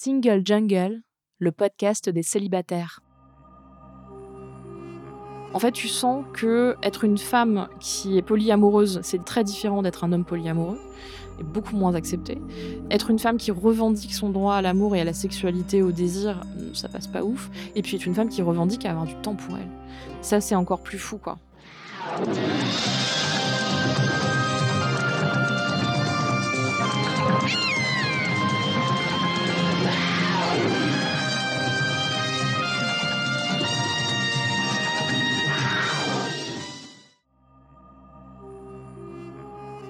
Single Jungle, le podcast des célibataires. En fait, tu sens que être une femme qui est polyamoureuse, c'est très différent d'être un homme polyamoureux, et beaucoup moins accepté. Être une femme qui revendique son droit à l'amour et à la sexualité, au désir, ça passe pas ouf. Et puis être une femme qui revendique à avoir du temps pour elle. Ça, c'est encore plus fou, quoi.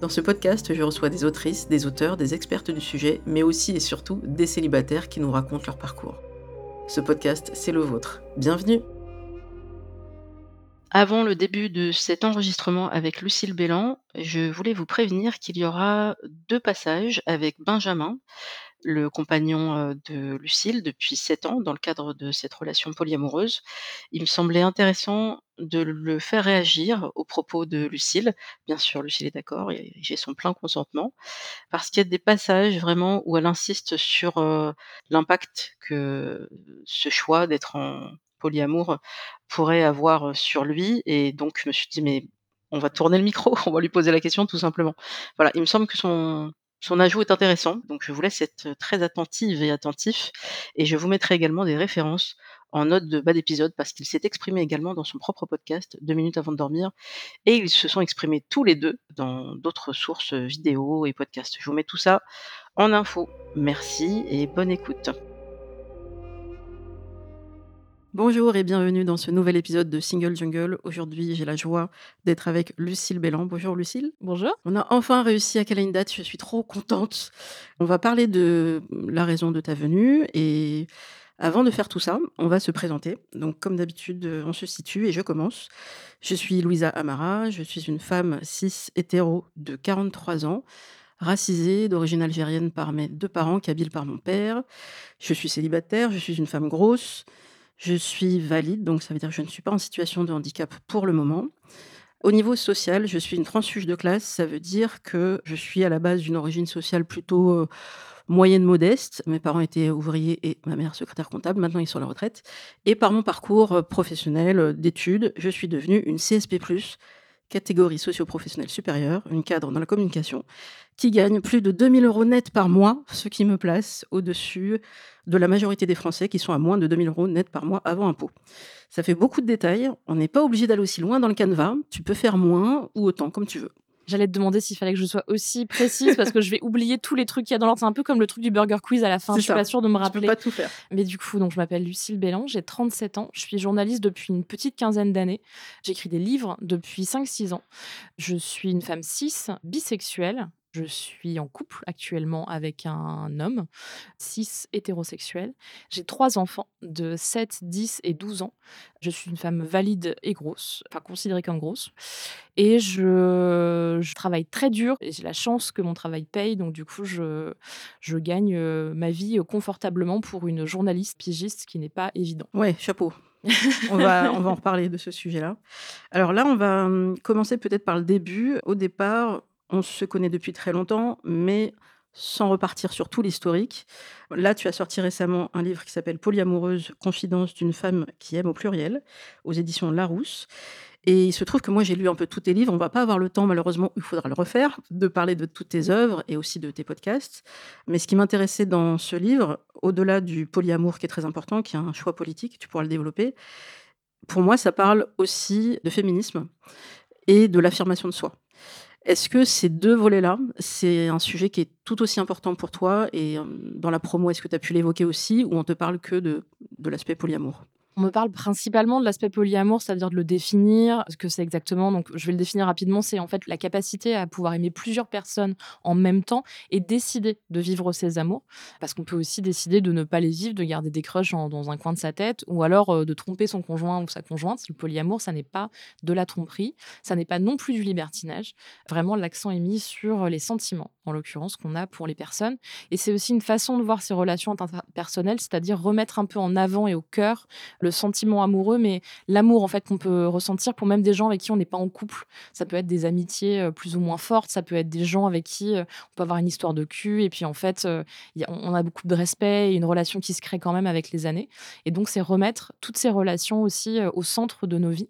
Dans ce podcast, je reçois des autrices, des auteurs, des expertes du sujet, mais aussi et surtout des célibataires qui nous racontent leur parcours. Ce podcast, c'est le vôtre. Bienvenue Avant le début de cet enregistrement avec Lucille Bélan, je voulais vous prévenir qu'il y aura deux passages avec Benjamin, le compagnon de Lucille depuis sept ans dans le cadre de cette relation polyamoureuse. Il me semblait intéressant de le faire réagir aux propos de Lucille. Bien sûr, Lucille est d'accord, j'ai son plein consentement, parce qu'il y a des passages vraiment où elle insiste sur l'impact que ce choix d'être en polyamour pourrait avoir sur lui. Et donc, je me suis dit, mais on va tourner le micro, on va lui poser la question tout simplement. Voilà, il me semble que son, son ajout est intéressant, donc je vous laisse être très attentive et attentif. Et je vous mettrai également des références en note de bas d'épisode parce qu'il s'est exprimé également dans son propre podcast, deux minutes avant de dormir, et ils se sont exprimés tous les deux dans d'autres sources vidéo et podcasts. Je vous mets tout ça en info. Merci et bonne écoute. Bonjour et bienvenue dans ce nouvel épisode de Single Jungle. Aujourd'hui, j'ai la joie d'être avec Lucille Bélan. Bonjour Lucille. Bonjour. On a enfin réussi à caler une date, je suis trop contente. On va parler de la raison de ta venue et avant de faire tout ça, on va se présenter. Donc comme d'habitude, on se situe et je commence. Je suis Louisa Amara, je suis une femme cis hétéro de 43 ans racisée, d'origine algérienne par mes deux parents, kabyle par mon père. Je suis célibataire, je suis une femme grosse, je suis valide, donc ça veut dire que je ne suis pas en situation de handicap pour le moment. Au niveau social, je suis une transfuge de classe. Ça veut dire que je suis à la base d'une origine sociale plutôt euh, moyenne modeste. Mes parents étaient ouvriers et ma mère secrétaire comptable. Maintenant, ils sont à la retraite. Et par mon parcours euh, professionnel euh, d'études, je suis devenue une CSP+, catégorie socio-professionnelle supérieure, une cadre dans la communication, qui gagne plus de 2000 euros net par mois, ce qui me place au-dessus de la majorité des Français qui sont à moins de 2000 euros net par mois avant impôt. Ça fait beaucoup de détails, on n'est pas obligé d'aller aussi loin dans le canevas, tu peux faire moins ou autant comme tu veux. J'allais te demander s'il fallait que je sois aussi précise parce que je vais oublier tous les trucs qu'il y a dans l'ordre. C'est un peu comme le truc du burger quiz à la fin. Je suis pas sûre de me rappeler. Tu peux pas tout faire. Mais du coup, donc je m'appelle Lucille Bélan, j'ai 37 ans. Je suis journaliste depuis une petite quinzaine d'années. J'écris des livres depuis 5-6 ans. Je suis une femme cis, bisexuelle, je suis en couple actuellement avec un homme, cis hétérosexuel. J'ai trois enfants de 7, 10 et 12 ans. Je suis une femme valide et grosse, enfin considérée comme grosse. Et je, travaille très dur et j'ai la chance que mon travail paye. Donc du coup, je, je gagne euh, ma vie confortablement pour une journaliste pigiste, qui n'est pas évident. Ouais, chapeau. on, va, on va en reparler de ce sujet-là. Alors là, on va hum, commencer peut-être par le début. Au départ, on se connaît depuis très longtemps, mais sans repartir sur tout l'historique. Là, tu as sorti récemment un livre qui s'appelle Polyamoureuse, confidence d'une femme qui aime au pluriel, aux éditions Larousse. Et il se trouve que moi, j'ai lu un peu tous tes livres. On va pas avoir le temps, malheureusement, il faudra le refaire, de parler de toutes tes œuvres et aussi de tes podcasts. Mais ce qui m'intéressait dans ce livre, au-delà du polyamour qui est très important, qui est un choix politique, tu pourras le développer, pour moi, ça parle aussi de féminisme et de l'affirmation de soi. Est-ce que ces deux volets-là, c'est un sujet qui est tout aussi important pour toi Et dans la promo, est-ce que tu as pu l'évoquer aussi Ou on te parle que de, de l'aspect polyamour? On me parle principalement de l'aspect polyamour, c'est-à-dire de le définir, ce que c'est exactement. Donc, je vais le définir rapidement. C'est en fait la capacité à pouvoir aimer plusieurs personnes en même temps et décider de vivre ses amours. Parce qu'on peut aussi décider de ne pas les vivre, de garder des crushs dans un coin de sa tête ou alors euh, de tromper son conjoint ou sa conjointe. Le polyamour, ça n'est pas de la tromperie, ça n'est pas non plus du libertinage. Vraiment, l'accent est mis sur les sentiments, en l'occurrence, qu'on a pour les personnes. Et c'est aussi une façon de voir ces relations interpersonnelles, c'est-à-dire remettre un peu en avant et au cœur le sentiment amoureux, mais l'amour en fait qu'on peut ressentir pour même des gens avec qui on n'est pas en couple. Ça peut être des amitiés euh, plus ou moins fortes, ça peut être des gens avec qui euh, on peut avoir une histoire de cul et puis en fait euh, on a beaucoup de respect et une relation qui se crée quand même avec les années. Et donc c'est remettre toutes ces relations aussi au centre de nos vies.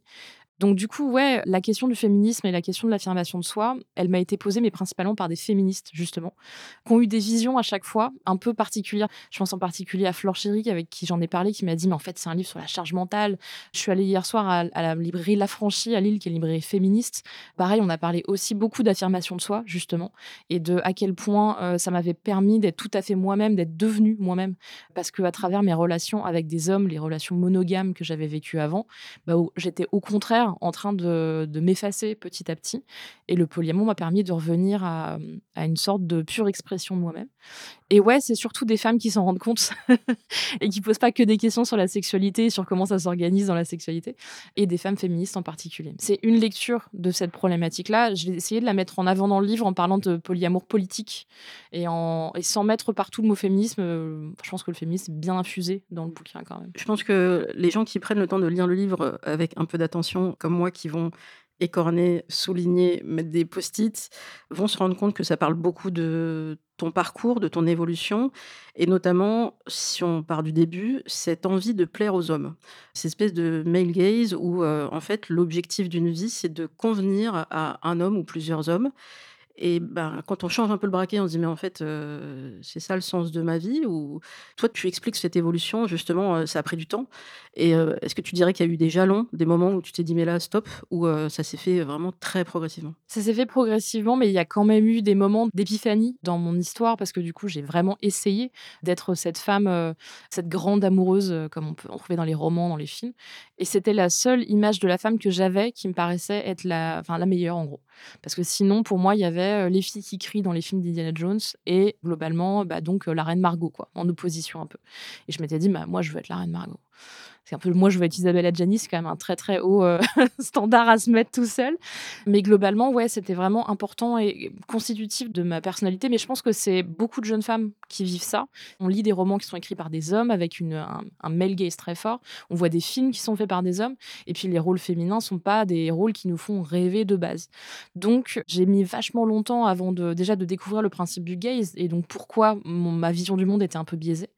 Donc du coup, ouais, la question du féminisme et la question de l'affirmation de soi, elle m'a été posée, mais principalement par des féministes, justement, qui ont eu des visions à chaque fois un peu particulières. Je pense en particulier à Flore Chéry, avec qui j'en ai parlé, qui m'a dit, mais en fait, c'est un livre sur la charge mentale. Je suis allée hier soir à, la librairie La Franchie à Lille, qui est une librairie féministe. Pareil, on a parlé aussi beaucoup d'affirmation de soi, justement, et de à quel point euh, ça m'avait permis d'être tout à fait moi-même, d'être devenue moi-même. Parce que à travers mes relations avec des hommes, les relations monogames que j'avais vécues avant, bah, j'étais au contraire en train de, m'effacer petit à petit. Et le polyamour m'a permis de revenir à, une sorte de pure expression de moi-même. Et ouais, c'est surtout des femmes qui s'en rendent compte et qui posent pas que des questions sur la sexualité, sur comment ça s'organise dans la sexualité, et des femmes féministes en particulier. C'est une lecture de cette problématique-là. J'ai essayé de la mettre en avant dans le livre en parlant de polyamour politique et, et sans mettre partout le mot féminisme. Euh, je pense que le féminisme est bien infusé dans le bouquin quand même. Je pense que les gens qui prennent le temps de lire le livre avec un peu d'attention, comme moi, qui vont écorner, souligner, mettre des post-it, vont se rendre compte que ça parle beaucoup de ton parcours, de ton évolution, et notamment, si on part du début, cette envie de plaire aux hommes. Cette espèce de male gaze où, euh, en fait, l'objectif d'une vie, c'est de convenir à un homme ou plusieurs hommes. Et ben, quand on change un peu le braquet, on se dit, mais en fait, euh, c'est ça le sens de ma vie Ou toi, tu expliques cette évolution, justement, euh, ça a pris du temps. Et euh, est-ce que tu dirais qu'il y a eu des jalons, des moments où tu t'es dit, mais là, stop Ou ça s'est fait vraiment très progressivement? Ça s'est fait progressivement, mais il y a quand même eu des moments d'épiphanie dans mon histoire, parce que du coup, j'ai vraiment essayé d'être cette femme, cette grande amoureuse, comme on peut en trouver dans les romans, dans les films. Et c'était la seule image de la femme que j'avais qui me paraissait être la, enfin, la meilleure, en gros. Parce que sinon, pour moi, il y avait euh, les filles qui crient dans les films d'Indiana Jones et globalement, bah, donc euh, la reine Margot, quoi, en opposition un peu. Et je m'étais dit, bah, moi, je veux être la reine Margot. C'est un peu, moi, je veux être Isabelle Adjani, c'est quand même un très très haut euh, standard à se mettre tout seul. Mais globalement, ouais, c'était vraiment important et constitutif de ma personnalité. Mais je pense que c'est beaucoup de jeunes femmes qui vivent ça. On lit des romans qui sont écrits par des hommes avec une, un, male gaze très fort. On voit des films qui sont faits par des hommes. Et puis les rôles féminins sont pas des rôles qui nous font rêver de base. Donc j'ai mis vachement longtemps avant de déjà de découvrir le principe du gaze et donc pourquoi ma vision du monde était un peu biaisée.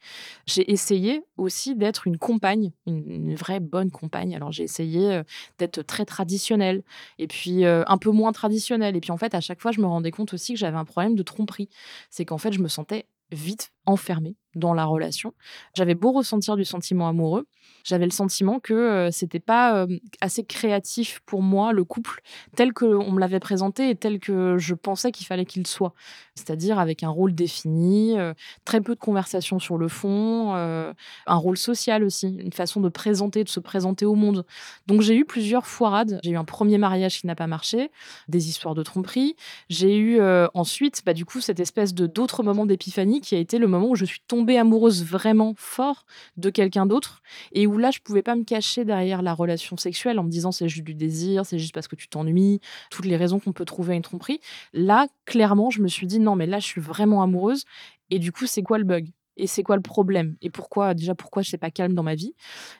J'ai essayé aussi d'être une compagne, une, vraie bonne compagne. Alors j'ai essayé euh, d'être très traditionnelle et puis euh, un peu moins traditionnelle. Et puis en fait, à chaque fois, je me rendais compte aussi que j'avais un problème de tromperie. C'est qu'en fait, je me sentais vite enfermée dans la relation. J'avais beau ressentir du sentiment amoureux, j'avais le sentiment que euh, c'était pas euh, assez créatif pour moi le couple tel que on me l'avait présenté et tel que je pensais qu'il fallait qu'il soit, c'est-à-dire avec un rôle défini, euh, très peu de conversations sur le fond, un rôle social aussi, une façon de présenter, de se présenter au monde. Donc j'ai eu plusieurs foirades. J'ai eu un premier mariage qui n'a pas marché, des histoires de tromperie. J'ai eu ensuite, bah, du coup, cette espèce de d'autres moments d'épiphanie qui a été le moment où je suis tombée amoureuse vraiment fort de quelqu'un d'autre et où là, je pouvais pas me cacher derrière la relation sexuelle en me disant c'est juste du désir, c'est juste parce que tu t'ennuies, toutes les raisons qu'on peut trouver à une tromperie. Là, clairement, je me suis dit non, mais là, je suis vraiment amoureuse. Et du coup, c'est quoi le bug? Et c'est quoi le problème et pourquoi déjà pourquoi je suis pas calme dans ma vie?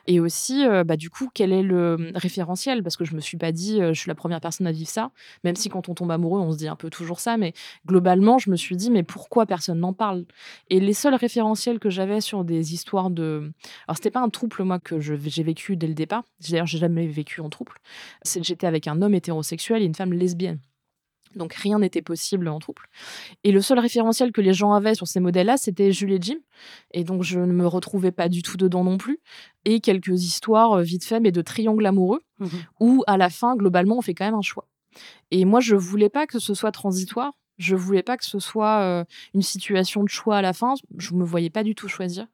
Et aussi euh, bah du coup quel est le hum, référentiel? Parce que je me suis pas dit euh, je suis la première personne à vivre ça même si quand on tombe amoureux on se dit un peu toujours ça mais globalement je me suis dit mais pourquoi personne n'en parle? Et les seuls référentiels que j'avais sur des histoires de alors c'était pas un trouble moi que j'ai vécu dès le départ. D'ailleurs j'ai jamais vécu en trouble. C'est j'étais avec un homme hétérosexuel et une femme lesbienne donc rien n'était possible en trouble. Et le seul référentiel que les gens avaient sur ces modèles-là, c'était Julie et Jim. Et donc je ne me retrouvais pas du tout dedans non plus. Et quelques histoires euh, vite fait, mais de triangles amoureux, mmh où à la fin, globalement, on fait quand même un choix. Et moi, je voulais pas que ce soit transitoire. Je voulais pas que ce soit euh, une situation de choix à la fin. Je me voyais pas du tout choisir.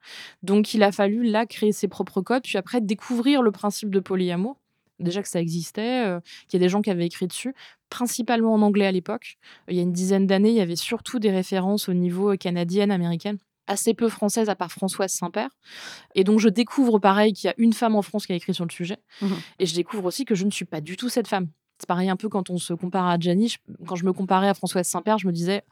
Donc, il a fallu là créer ses propres codes, puis après découvrir le principe de polyamour. Déjà que ça existait, euh, qu'il y a des gens qui avaient écrit dessus, principalement en anglais à l'époque. Il y a une dizaine d'années, il y avait surtout des références au niveau canadienne, américaine assez peu française à part Françoise Saint-Père. Et donc je découvre pareil qu'il y a une femme en France qui a écrit sur le sujet. Mmh Et je découvre aussi que je ne suis pas du tout cette femme. C'est pareil un peu quand on se compare à Gianni. Quand je me comparais à Françoise Saint-Père, je me disais,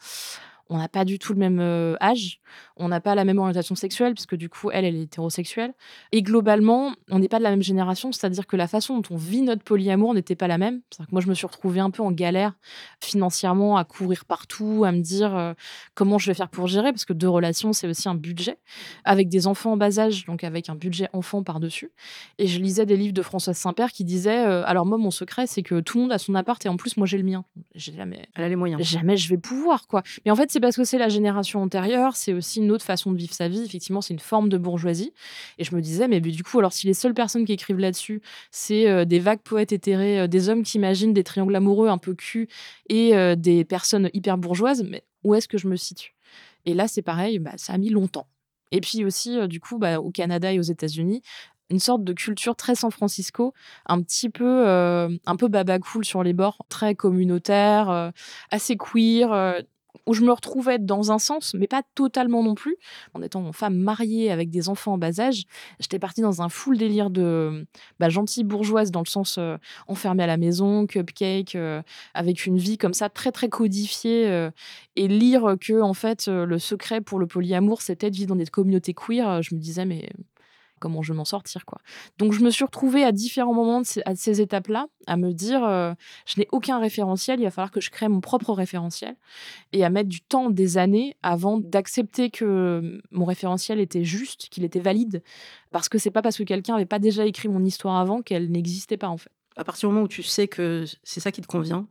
on n'a pas du tout le même euh, âge, on n'a pas la même orientation sexuelle, puisque du coup, elle, elle est hétérosexuelle. Et globalement, on n'est pas de la même génération, c'est-à-dire que la façon dont on vit notre polyamour n'était pas la même. Que moi, je me suis retrouvée un peu en galère financièrement, à courir partout, à me dire euh, comment je vais faire pour gérer, parce que deux relations, c'est aussi un budget, avec des enfants en bas âge, donc avec un budget enfant par-dessus. Et je lisais des livres de Françoise Saint-Père qui disaient euh, Alors, moi, mon secret, c'est que tout le monde a son appart et en plus, moi, j'ai le mien. J'ai jamais. Elle a les moyens. Jamais je vais pouvoir, quoi. Mais en fait, parce que c'est la génération antérieure, c'est aussi une autre façon de vivre sa vie. Effectivement, c'est une forme de bourgeoisie. Et je me disais, mais, du coup, alors si les seules personnes qui écrivent là-dessus, c'est euh, des vagues poètes éthérés, euh, des hommes qui imaginent des triangles amoureux un peu cul et euh, des personnes hyper bourgeoises, mais où est-ce que je me situe? Et là, c'est pareil, bah, ça a mis longtemps. Et puis aussi, du coup, bah, au Canada et aux États-Unis, une sorte de culture très San Francisco, un petit peu, un peu baba cool sur les bords, très communautaire, assez queer où je me retrouvais dans un sens, mais pas totalement non plus. En étant femme mariée avec des enfants en bas âge, j'étais partie dans un full délire de bah, gentille bourgeoise dans le sens euh, enfermée à la maison, cupcake, euh, avec une vie comme ça très très codifiée euh, et lire que en fait le secret pour le polyamour c'était de vivre dans des communautés queer. Je me disais mais comment je vais m'en sortir quoi. Donc je me suis retrouvée à différents moments de ces, à ces étapes-là à me dire euh, je n'ai aucun référentiel, il va falloir que je crée mon propre référentiel et à mettre du temps, des années avant d'accepter que mon référentiel était juste, qu'il était valide parce que c'est pas parce que quelqu'un avait pas déjà écrit mon histoire avant qu'elle n'existait pas en fait. À partir du moment où tu sais que c'est ça qui te convient,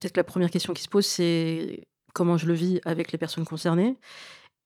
peut-être que la première question qui se pose c'est comment je le vis avec les personnes concernées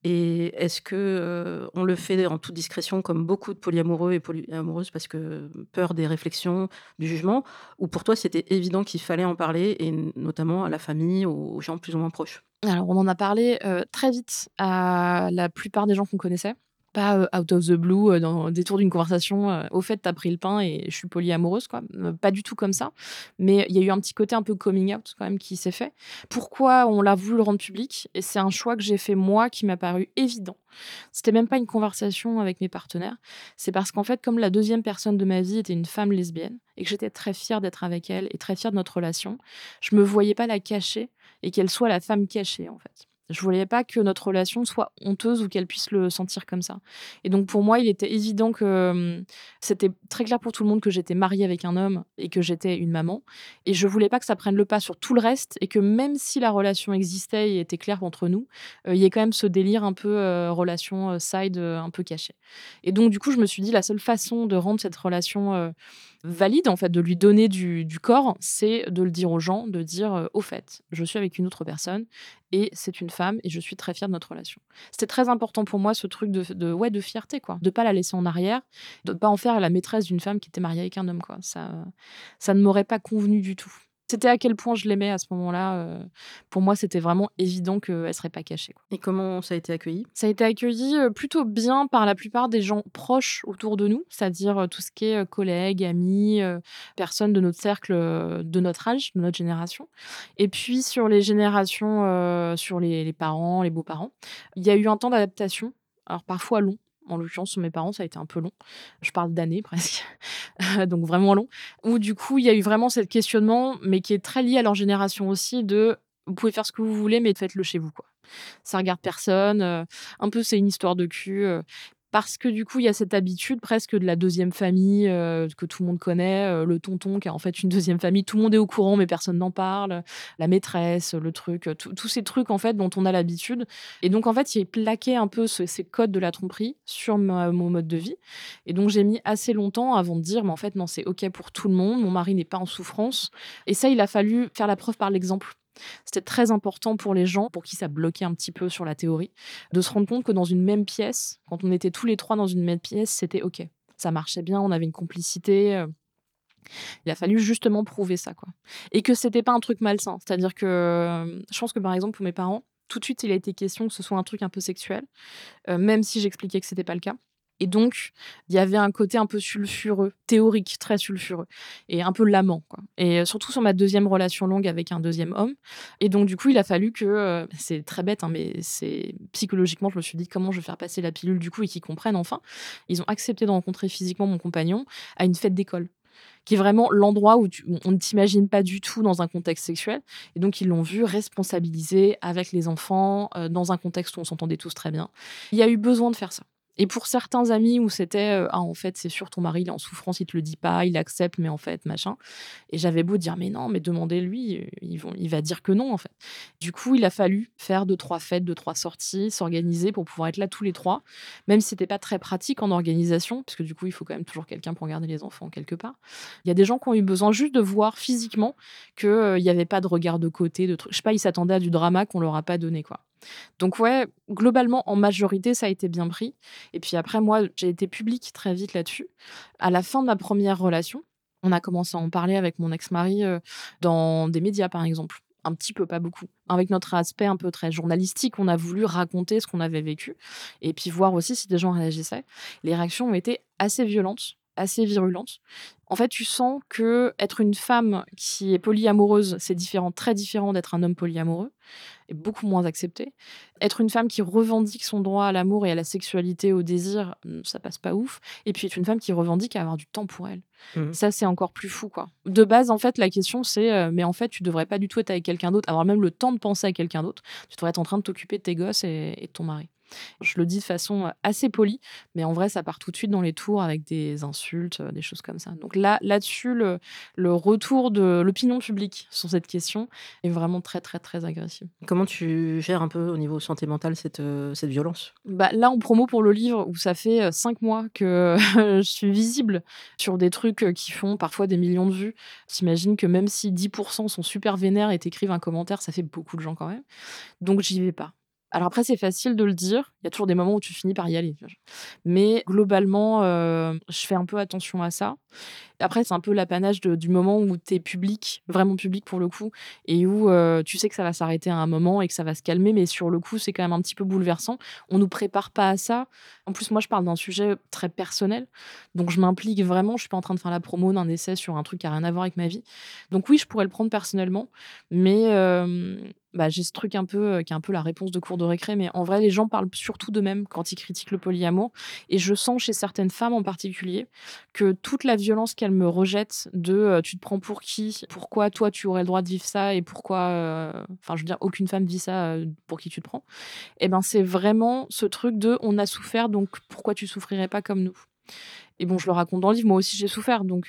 et est-ce que, on le fait en toute discrétion comme beaucoup de polyamoureux et polyamoureuses parce que peur des réflexions, du jugement? Ou pour toi, c'était évident qu'il fallait en parler et notamment à la famille, aux gens plus ou moins proches? Alors on en a parlé, très vite à la plupart des gens qu'on connaissait pas out of the blue, dans le détour d'une conversation, au fait, t'as pris le pain et je suis polyamoureuse, quoi. pas du tout comme ça. Mais il y a eu un petit côté un peu coming out quand même qui s'est fait. Pourquoi on l'a voulu le rendre public? Et c'est un choix que j'ai fait moi qui m'a paru évident. C'était même pas une conversation avec mes partenaires. C'est parce qu'en fait, comme la deuxième personne de ma vie était une femme lesbienne et que j'étais très fière d'être avec elle et très fière de notre relation, je me voyais pas la cacher et qu'elle soit la femme cachée, en fait. Je voulais pas que notre relation soit honteuse ou qu'elle puisse le sentir comme ça. Et donc pour moi, il était évident que c'était très clair pour tout le monde que j'étais mariée avec un homme et que j'étais une maman. Et je voulais pas que ça prenne le pas sur tout le reste et que même si la relation existait et était claire entre nous, il y ait quand même ce délire un peu relation side un peu caché. Et donc du coup, je me suis dit la seule façon de rendre cette relation valide, en fait, de lui donner du, corps, c'est de le dire aux gens, de dire euh, au fait, je suis avec une autre personne et c'est une et je suis très fière de notre relation. C'était très important pour moi ce truc de, de, ouais de fierté quoi, de pas la laisser en arrière, de pas en faire la maîtresse d'une femme qui était mariée avec un homme quoi. Ça ça ne m'aurait pas convenu du tout c'était à quel point je l'aimais à ce moment-là. Euh, pour moi, c'était vraiment évident qu'elle ne serait pas cachée. Et comment ça a été accueilli? Ça a été accueilli euh, plutôt bien par la plupart des gens proches autour de nous, c'est-à-dire euh, tout ce qui est collègues, amis, personnes de notre cercle, de notre âge, de notre génération. Et puis sur les générations, sur les, les parents, les beaux-parents, il y a eu un temps d'adaptation alors parfois long, en l'occurrence, sur mes parents, ça a été un peu long. Je parle d'années presque, donc vraiment long. Où du coup, il y a eu vraiment ce questionnement, mais qui est très lié à leur génération aussi, de vous pouvez faire ce que vous voulez, mais faites-le chez vous, quoi. Ça regarde personne. Euh, un peu, c'est une histoire de cul. Euh, parce que du coup, il y a cette habitude presque de la deuxième famille euh, que tout le monde connaît, euh, le tonton qui a en fait une deuxième famille, tout le monde est au courant mais personne n'en parle, la maîtresse, le truc, tous ces trucs en fait dont on a l'habitude. Et donc en fait, il plaqué un peu ces codes de la tromperie sur mon mode de vie. Et donc j'ai mis assez longtemps avant de dire, mais en fait non, c'est ok pour tout le monde, mon mari n'est pas en souffrance. Et ça, il a fallu faire la preuve par l'exemple. C'était très important pour les gens, pour qui ça bloquait un petit peu sur la théorie, de se rendre compte que dans une même pièce, quand on était tous les trois dans une même pièce, c'était OK. Ça marchait bien, on avait une complicité. Euh, Il a fallu justement prouver ça, quoi. Et que c'était pas un truc malsain. C'est-à-dire que euh, je pense que par exemple pour mes parents, tout de suite il a été question que ce soit un truc un peu sexuel, euh, même si j'expliquais que c'était pas le cas. Et donc, il y avait un côté un peu sulfureux, théorique, très sulfureux, et un peu lamant. Et euh, surtout sur ma deuxième relation longue avec un deuxième homme. Et donc, du coup, il a fallu que. c'est très bête, hein, mais c'est psychologiquement, je me suis dit comment je vais faire passer la pilule du coup et qu'ils comprennent enfin. Ils ont accepté de rencontrer physiquement mon compagnon à une fête d'école qui est vraiment l'endroit où on ne t'imagine pas du tout dans un contexte sexuel. Et donc, ils l'ont vu responsabiliser avec les enfants, euh, dans un contexte où on s'entendait tous très bien. Il y a eu besoin de faire ça. Et pour certains amis où c'était euh, ah en fait c'est sûr ton mari il est en souffrance il te le dit pas il accepte mais en fait machin et j'avais beau dire mais non mais demandez-lui euh, ils vont il va dire que non en fait du coup il a fallu faire deux trois fêtes deux trois sorties s'organiser pour pouvoir être là tous les trois même si c'était pas très pratique en organisation parce que du coup il faut quand même toujours quelqu'un pour garder les enfants quelque part. Il y a des gens qui ont eu besoin juste de voir physiquement que euh, il y avait pas de regard de côté de trucs je sais pas ils s'attendaient à du drama qu'on leur a pas donné quoi donc ouais, globalement, en majorité, ça a été bien pris. Et puis après, moi, j'ai été publique très vite là-dessus. À la fin de ma première relation, on a commencé à en parler avec mon ex-mari euh, dans des médias, par exemple. Un petit peu, pas beaucoup. Avec notre aspect un peu très journalistique, on a voulu raconter ce qu'on avait vécu et puis voir aussi si des gens réagissaient. Les réactions ont été assez violentes assez virulentes. En fait, tu sens que être une femme qui est polyamoureuse, c'est différent, très différent d'être un homme polyamoureux, et beaucoup moins accepté. Être une femme qui revendique son droit à l'amour et à la sexualité, au désir, hmm, ça passe pas ouf. Et puis être une femme qui revendique à avoir du temps pour elle. Mmh. Ça, c'est encore plus fou, quoi. De base, en fait, la question, c'est, euh, mais en fait, tu devrais pas du tout être avec quelqu'un d'autre, avoir même le temps de penser à quelqu'un d'autre. Tu devrais être en train de t'occuper de tes gosses et de ton mari. Je le dis de façon assez polie, mais en vrai, ça part tout de suite dans les tours avec des insultes, des choses comme ça. Donc là, là-dessus, le, le retour de l'opinion publique sur cette question est vraiment très, très, très agressif. Comment tu gères un peu au niveau santé mentale cette, cette violence? Bah, Là, en promo pour le livre, où ça fait cinq mois que je suis visible sur des trucs qui font parfois des millions de vues, t'imagines que même si 10% sont super vénères et t'écrivent un commentaire, ça fait beaucoup de gens quand même. Donc j'y vais pas. Alors après, c'est facile de le dire. Il y a toujours des moments où tu finis par y aller. Mais globalement, euh, je fais un peu attention à ça. Après, c'est un peu l'apanage du moment où tu es public, vraiment public pour le coup, et où euh, tu sais que ça va s'arrêter à un moment et que ça va se calmer. Mais sur le coup, c'est quand même un petit peu bouleversant. On nous prépare pas à ça. En plus, moi, je parle d'un sujet très personnel. Donc, je m'implique vraiment. Je suis pas en train de faire la promo d'un essai sur un truc qui a rien à voir avec ma vie. Donc, oui, je pourrais le prendre personnellement. Mais bah, j'ai ce truc un peu euh, qui est un peu la réponse de cours de récré, mais en vrai, les gens parlent surtout d'eux-mêmes quand ils critiquent le polyamour. Et je sens chez certaines femmes en particulier que toute la violence qu'elles me rejettent de euh, tu te prends pour qui, pourquoi toi tu aurais le droit de vivre ça et pourquoi, euh, enfin, je veux dire, aucune femme vit ça pour qui tu te prends, et eh ben c'est vraiment ce truc de on a souffert, donc pourquoi tu souffrirais pas comme nous? Et bon, je le raconte dans le livre, moi aussi j'ai souffert. Donc,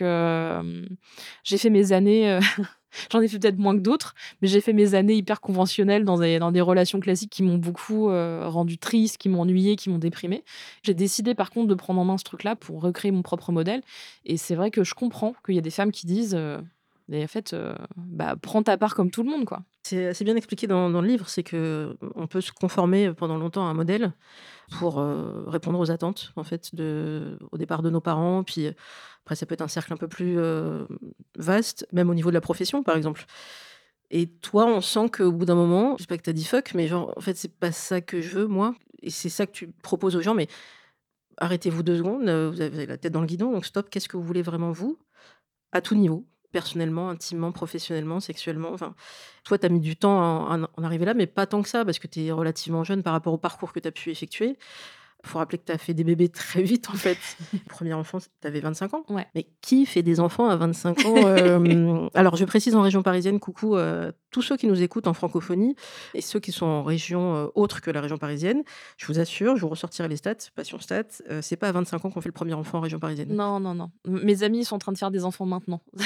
j'ai fait mes années J'en ai fait peut-être moins que d'autres, mais j'ai fait mes années hyper conventionnelles dans des, dans des relations classiques qui m'ont beaucoup euh, rendu triste, qui m'ont ennuyé, qui m'ont déprimé. J'ai décidé par contre de prendre en main ce truc-là pour recréer mon propre modèle. Et c'est vrai que je comprends qu'il y a des femmes qui disent euh, en fait, euh, bah, prends ta part comme tout le monde, quoi. C'est assez bien expliqué dans, le livre, c'est que on peut se conformer pendant longtemps à un modèle pour euh, répondre aux attentes, en fait, au départ de nos parents. Puis après, ça peut être un cercle un peu plus euh, vaste, même au niveau de la profession, par exemple. Et toi, on sent qu'au bout d'un moment, je sais pas que tu as dit fuck, mais genre, en fait, c'est pas ça que je veux, moi. Et c'est ça que tu proposes aux gens, mais arrêtez-vous deux secondes, vous avez la tête dans le guidon, donc stop, qu'est-ce que vous voulez vraiment vous? À tout niveau personnellement, intimement, professionnellement, sexuellement. Enfin, toi, tu as mis du temps à en, arriver là, mais pas tant que ça, parce que tu es relativement jeune par rapport au parcours que tu as pu effectuer. Il faut rappeler que tu as fait des bébés très vite, en fait. Premier enfant, tu avais 25 ans. Ouais. Mais qui fait des enfants à 25 ans euh, Alors, je précise en région parisienne, coucou euh, tous ceux qui nous écoutent en francophonie et ceux qui sont en région euh, autre que la région parisienne. Je vous assure, je vous ressortirai les stats, passion stats. c'est pas à 25 ans qu'on fait le premier enfant en région parisienne. Non, non, non. Mes amis sont en train de faire des enfants maintenant.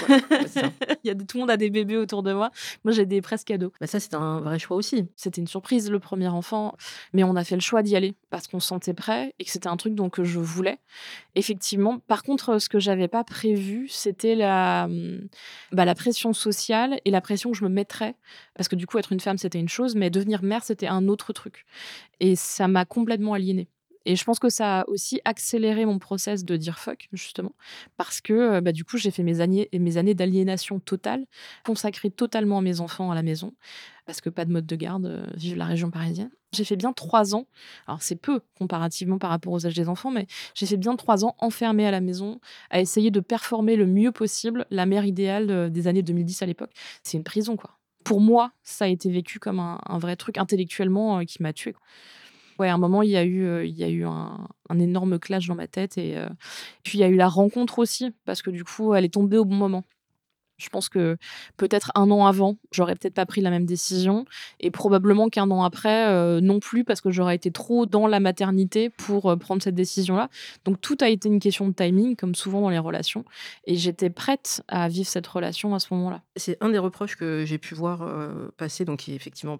Il y a tout le monde a des bébés autour de moi. Moi, j'ai des presque cadeaux. Bah ça, c'est un vrai choix aussi. C'était une surprise, le premier enfant. Mais on a fait le choix d'y aller parce qu'on se sentait et que c'était un truc donc, que je voulais. Effectivement. Par contre, ce que j'avais pas prévu, c'était la, hum, bah, la pression sociale et la pression que je me mettrais. Parce que du coup, être une femme, c'était une chose, mais devenir mère, c'était un autre truc. Et ça m'a complètement aliénée. Et je pense que ça a aussi accéléré mon process de dire fuck, justement, parce que bah, du coup, j'ai fait mes années, mes années d'aliénation totale, consacrée totalement à mes enfants à la maison, parce que pas de mode de garde, vive la région parisienne. J'ai fait bien trois ans, alors c'est peu comparativement par rapport aux âges des enfants, mais j'ai fait bien trois ans enfermée à la maison, à essayer de performer le mieux possible la mère idéale des années 2010 à l'époque. C'est une prison, quoi. Pour moi, ça a été vécu comme un, vrai truc intellectuellement qui m'a tuée. Ouais, à un moment, il y a eu, il y a eu un, énorme clash dans ma tête. Et puis, il y a eu la rencontre aussi, parce que du coup, elle est tombée au bon moment. Je pense que peut-être un an avant, j'aurais peut-être pas pris la même décision. Et probablement qu'un an après, non plus, parce que j'aurais été trop dans la maternité pour prendre cette décision-là. Donc, tout a été une question de timing, comme souvent dans les relations. Et j'étais prête à vivre cette relation à ce moment-là. C'est un des reproches que j'ai pu voir passer, donc qui est effectivement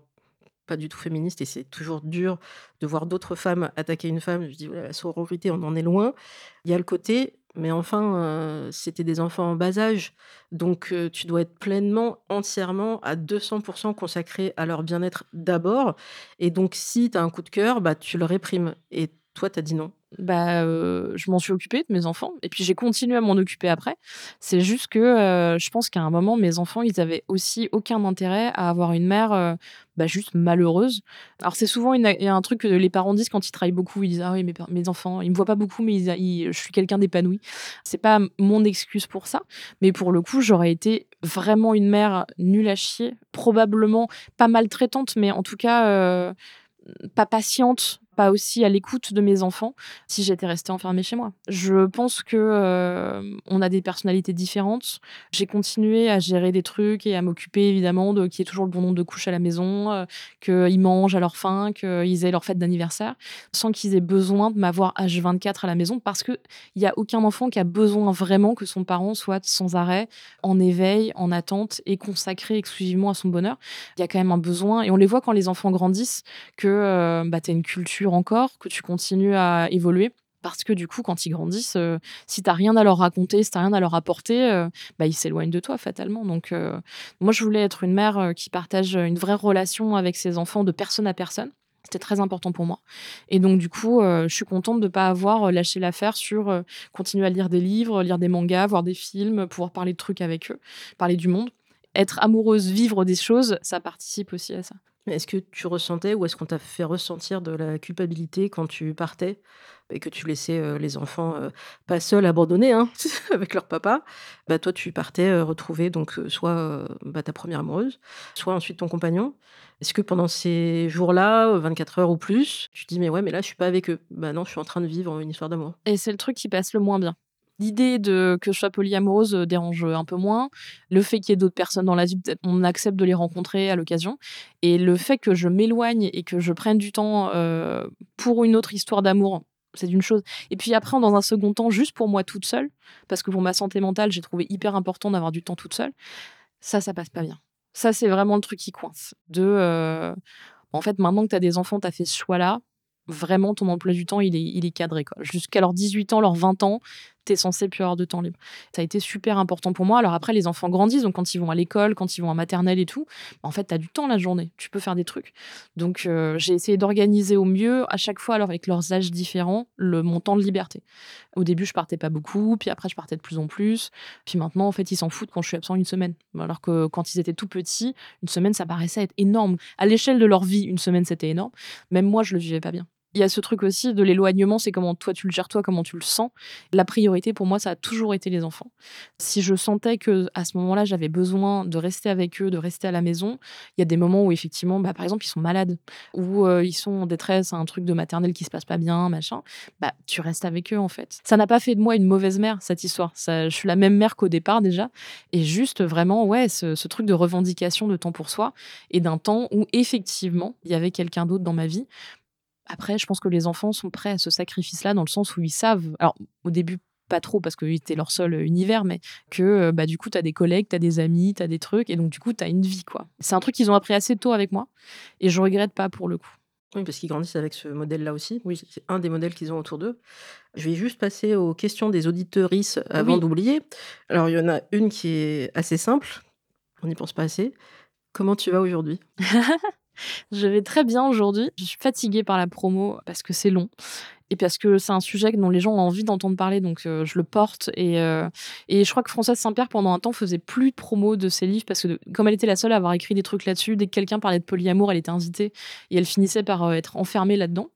pas du tout féministe et c'est toujours dur de voir d'autres femmes attaquer une femme. Je dis, la sororité, on en est loin. Il y a le côté, mais enfin, c'était des enfants en bas âge. Donc, tu dois être pleinement, entièrement, à 200% consacré à leur bien-être d'abord. Et donc, si tu as un coup de cœur, bah, tu le réprimes. Et toi, tu as dit non bah, je m'en suis occupée de mes enfants et puis j'ai continué à m'en occuper après. C'est juste que je pense qu'à un moment, mes enfants, ils avaient aussi aucun intérêt à avoir une mère bah, juste malheureuse. Alors, c'est souvent un truc que les parents disent quand ils travaillent beaucoup. Ils disent Ah oui, mes, mes enfants, ils me voient pas beaucoup, mais je suis quelqu'un d'épanoui. C'est pas mon excuse pour ça, mais pour le coup, j'aurais été vraiment une mère nulle à chier, probablement pas maltraitante, mais en tout cas pas patiente pas aussi à l'écoute de mes enfants si j'étais restée enfermée chez moi. Je pense que euh, on a des personnalités différentes. J'ai continué à gérer des trucs et à m'occuper évidemment de qu'il y ait toujours le bon nombre de couches à la maison, euh, qu'ils mangent à leur faim, qu'ils aient leur fête d'anniversaire, sans qu'ils aient besoin de m'avoir H24 à la maison parce que il y a aucun enfant qui a besoin vraiment que son parent soit sans arrêt en éveil, en attente et consacré exclusivement à son bonheur. Il y a quand même un besoin et on les voit quand les enfants grandissent que euh, bah, tu as une culture encore, que tu continues à évoluer. Parce que du coup, quand ils grandissent, euh, si tu n'as rien à leur raconter, si tu n'as rien à leur apporter, euh, bah, ils s'éloignent de toi fatalement. Donc, euh, moi, je voulais être une mère qui partage une vraie relation avec ses enfants de personne à personne. C'était très important pour moi. Et donc, du coup, je suis contente de ne pas avoir lâché l'affaire sur continuer à lire des livres, lire des mangas, voir des films, pouvoir parler de trucs avec eux, parler du monde. Être amoureuse, vivre des choses, ça participe aussi à ça. Est-ce que tu ressentais ou est-ce qu'on t'a fait ressentir de la culpabilité quand tu partais et que tu laissais les enfants pas seuls, abandonnés hein, avec leur papa? Bah, Toi, tu partais retrouver donc soit bah, ta première amoureuse, soit ensuite ton compagnon. Est-ce que pendant ces jours-là, 24 heures ou plus, tu te dis mais ouais, mais là, je suis pas avec eux Bah non, je suis en train de vivre une histoire d'amour. Et c'est le truc qui passe le moins bien. L'idée de que je sois polyamoureuse euh, dérange un peu moins. Le fait qu'il y ait d'autres personnes dans la vie, on accepte de les rencontrer à l'occasion. Et le fait que je m'éloigne et que je prenne du temps euh, pour une autre histoire d'amour, c'est une chose. Et puis après, dans un second temps, juste pour moi toute seule, parce que pour ma santé mentale, j'ai trouvé hyper important d'avoir du temps toute seule. Ça, ça passe pas bien. Ça, c'est vraiment le truc qui coince. De, euh, en fait, maintenant que tu as des enfants, tu as fait ce choix-là, vraiment ton emploi du temps il est, il est cadré. Jusqu'à leurs 18 ans, leurs 20 ans, tu es censé plus avoir de temps libre. Ça a été super important pour moi. Alors après, les enfants grandissent, donc quand ils vont à l'école, quand ils vont en maternelle et tout, bah, en fait, tu as du temps la journée, tu peux faire des trucs. Donc euh, j'ai essayé d'organiser au mieux, à chaque fois, alors avec leurs âges différents, le, mon temps de liberté. Au début, je partais pas beaucoup, puis après, je partais de plus en plus. Puis maintenant, en fait, ils s'en foutent quand je suis absent une semaine. Alors que quand ils étaient tout petits, une semaine, ça paraissait être énorme. À l'échelle de leur vie, une semaine, c'était énorme. Même moi, je le vivais pas bien. Il y a ce truc aussi de l'éloignement, c'est comment toi tu le gères, toi, comment tu le sens. La priorité pour moi, ça a toujours été les enfants. Si je sentais que à ce moment-là, j'avais besoin de rester avec eux, de rester à la maison, il y a des moments où effectivement, bah, par exemple, ils sont malades, ou euh, ils sont en détresse, un truc de maternelle qui se passe pas bien, machin, bah, tu restes avec eux en fait. Ça n'a pas fait de moi une mauvaise mère, cette histoire. Ça, je suis la même mère qu'au départ déjà. Et juste vraiment, ouais, ce, ce truc de revendication de temps pour soi et d'un temps où effectivement, il y avait quelqu'un d'autre dans ma vie après, je pense que les enfants sont prêts à ce sacrifice-là dans le sens où ils savent, alors au début pas trop parce que c'était leur seul univers, mais que euh, bah, du coup, tu as des collègues, tu as des amis, tu as des trucs, et donc du coup, tu as une vie. quoi. C'est un truc qu'ils ont appris assez tôt avec moi, et je regrette pas pour le coup. Oui, parce qu'ils grandissent avec ce modèle-là aussi. Oui. C'est un des modèles qu'ils ont autour d'eux. Je vais juste passer aux questions des auditorices avant d'oublier. Alors, il y en a une qui est assez simple. On n'y pense pas assez. Comment tu vas aujourd'hui? Je vais très bien aujourd'hui. Je suis fatiguée par la promo parce que c'est long. et parce que c'est un sujet dont les gens ont envie d'entendre parler, donc je le porte. Et, et je crois que Françoise Saint-Pierre, pendant un temps, faisait plus de promo de ses livres, parce que comme elle était la seule à avoir écrit des trucs là-dessus, dès que quelqu'un parlait de polyamour, elle était invitée, et elle finissait par être enfermée là-dedans,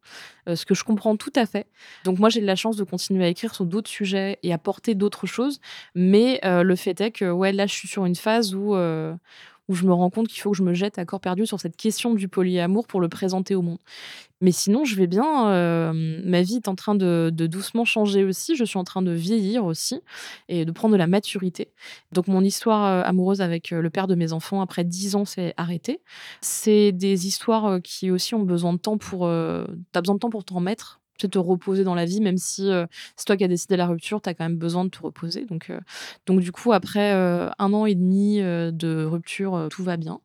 ce que je comprends tout à fait. Donc moi, j'ai de la chance de continuer à écrire sur d'autres sujets et à porter d'autres choses, mais le fait est que, ouais, là, je suis sur une phase où où je me rends compte qu'il faut que je me jette à corps perdu sur cette question du polyamour pour le présenter au monde. Mais sinon, je vais bien. Euh, ma vie est en train de, doucement changer aussi. Je suis en train de vieillir aussi et de prendre de la maturité. Donc, mon histoire euh, amoureuse avec euh, le père de mes enfants, après dix ans, s'est arrêtée. C'est des histoires qui aussi ont besoin de temps pour. tu as besoin de temps pour t'en mettre te reposer dans la vie, même si c'est toi qui as décidé la rupture, tu as quand même besoin de te reposer. Donc, donc du coup, après un an et demi de rupture, tout va bien.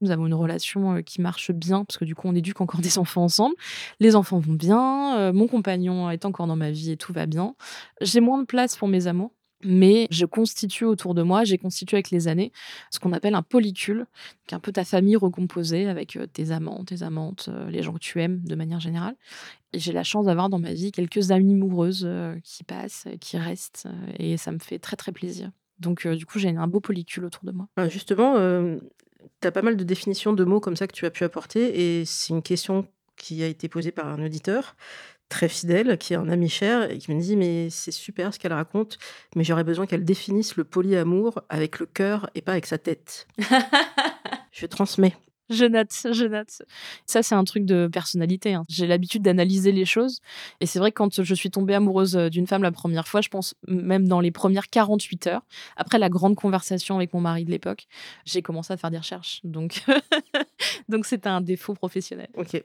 Nous avons une relation qui marche bien, parce que du coup, on éduque encore des enfants ensemble. Les enfants vont bien, mon compagnon est encore dans ma vie et tout va bien. J'ai moins de place pour mes amours mais je constitue autour de moi, j'ai constitué avec les années ce qu'on appelle un polycule, qui est un peu ta famille recomposée avec tes amants, tes amantes, les gens que tu aimes de manière générale. Et j'ai la chance d'avoir dans ma vie quelques amies amoureuses qui passent, qui restent, et ça me fait très très plaisir. Donc du coup, j'ai un beau polycule autour de moi. Ah, justement, tu as pas mal de définitions de mots comme ça que tu as pu apporter, et c'est une question qui a été posée par un auditeur très fidèle, qui est un ami cher, et qui me dit Mais c'est super ce qu'elle raconte, mais j'aurais besoin qu'elle définisse le polyamour avec le cœur et pas avec sa tête. je transmets. Je note, je note. Ça, c'est un truc de personnalité. Hein. J'ai l'habitude d'analyser les choses. Et c'est vrai que quand je suis tombée amoureuse euh, d'une femme la première fois, je pense même dans les premières 48 heures, après la grande conversation avec mon mari de l'époque, j'ai commencé à faire des recherches. Donc, donc c'était un défaut professionnel. Ok.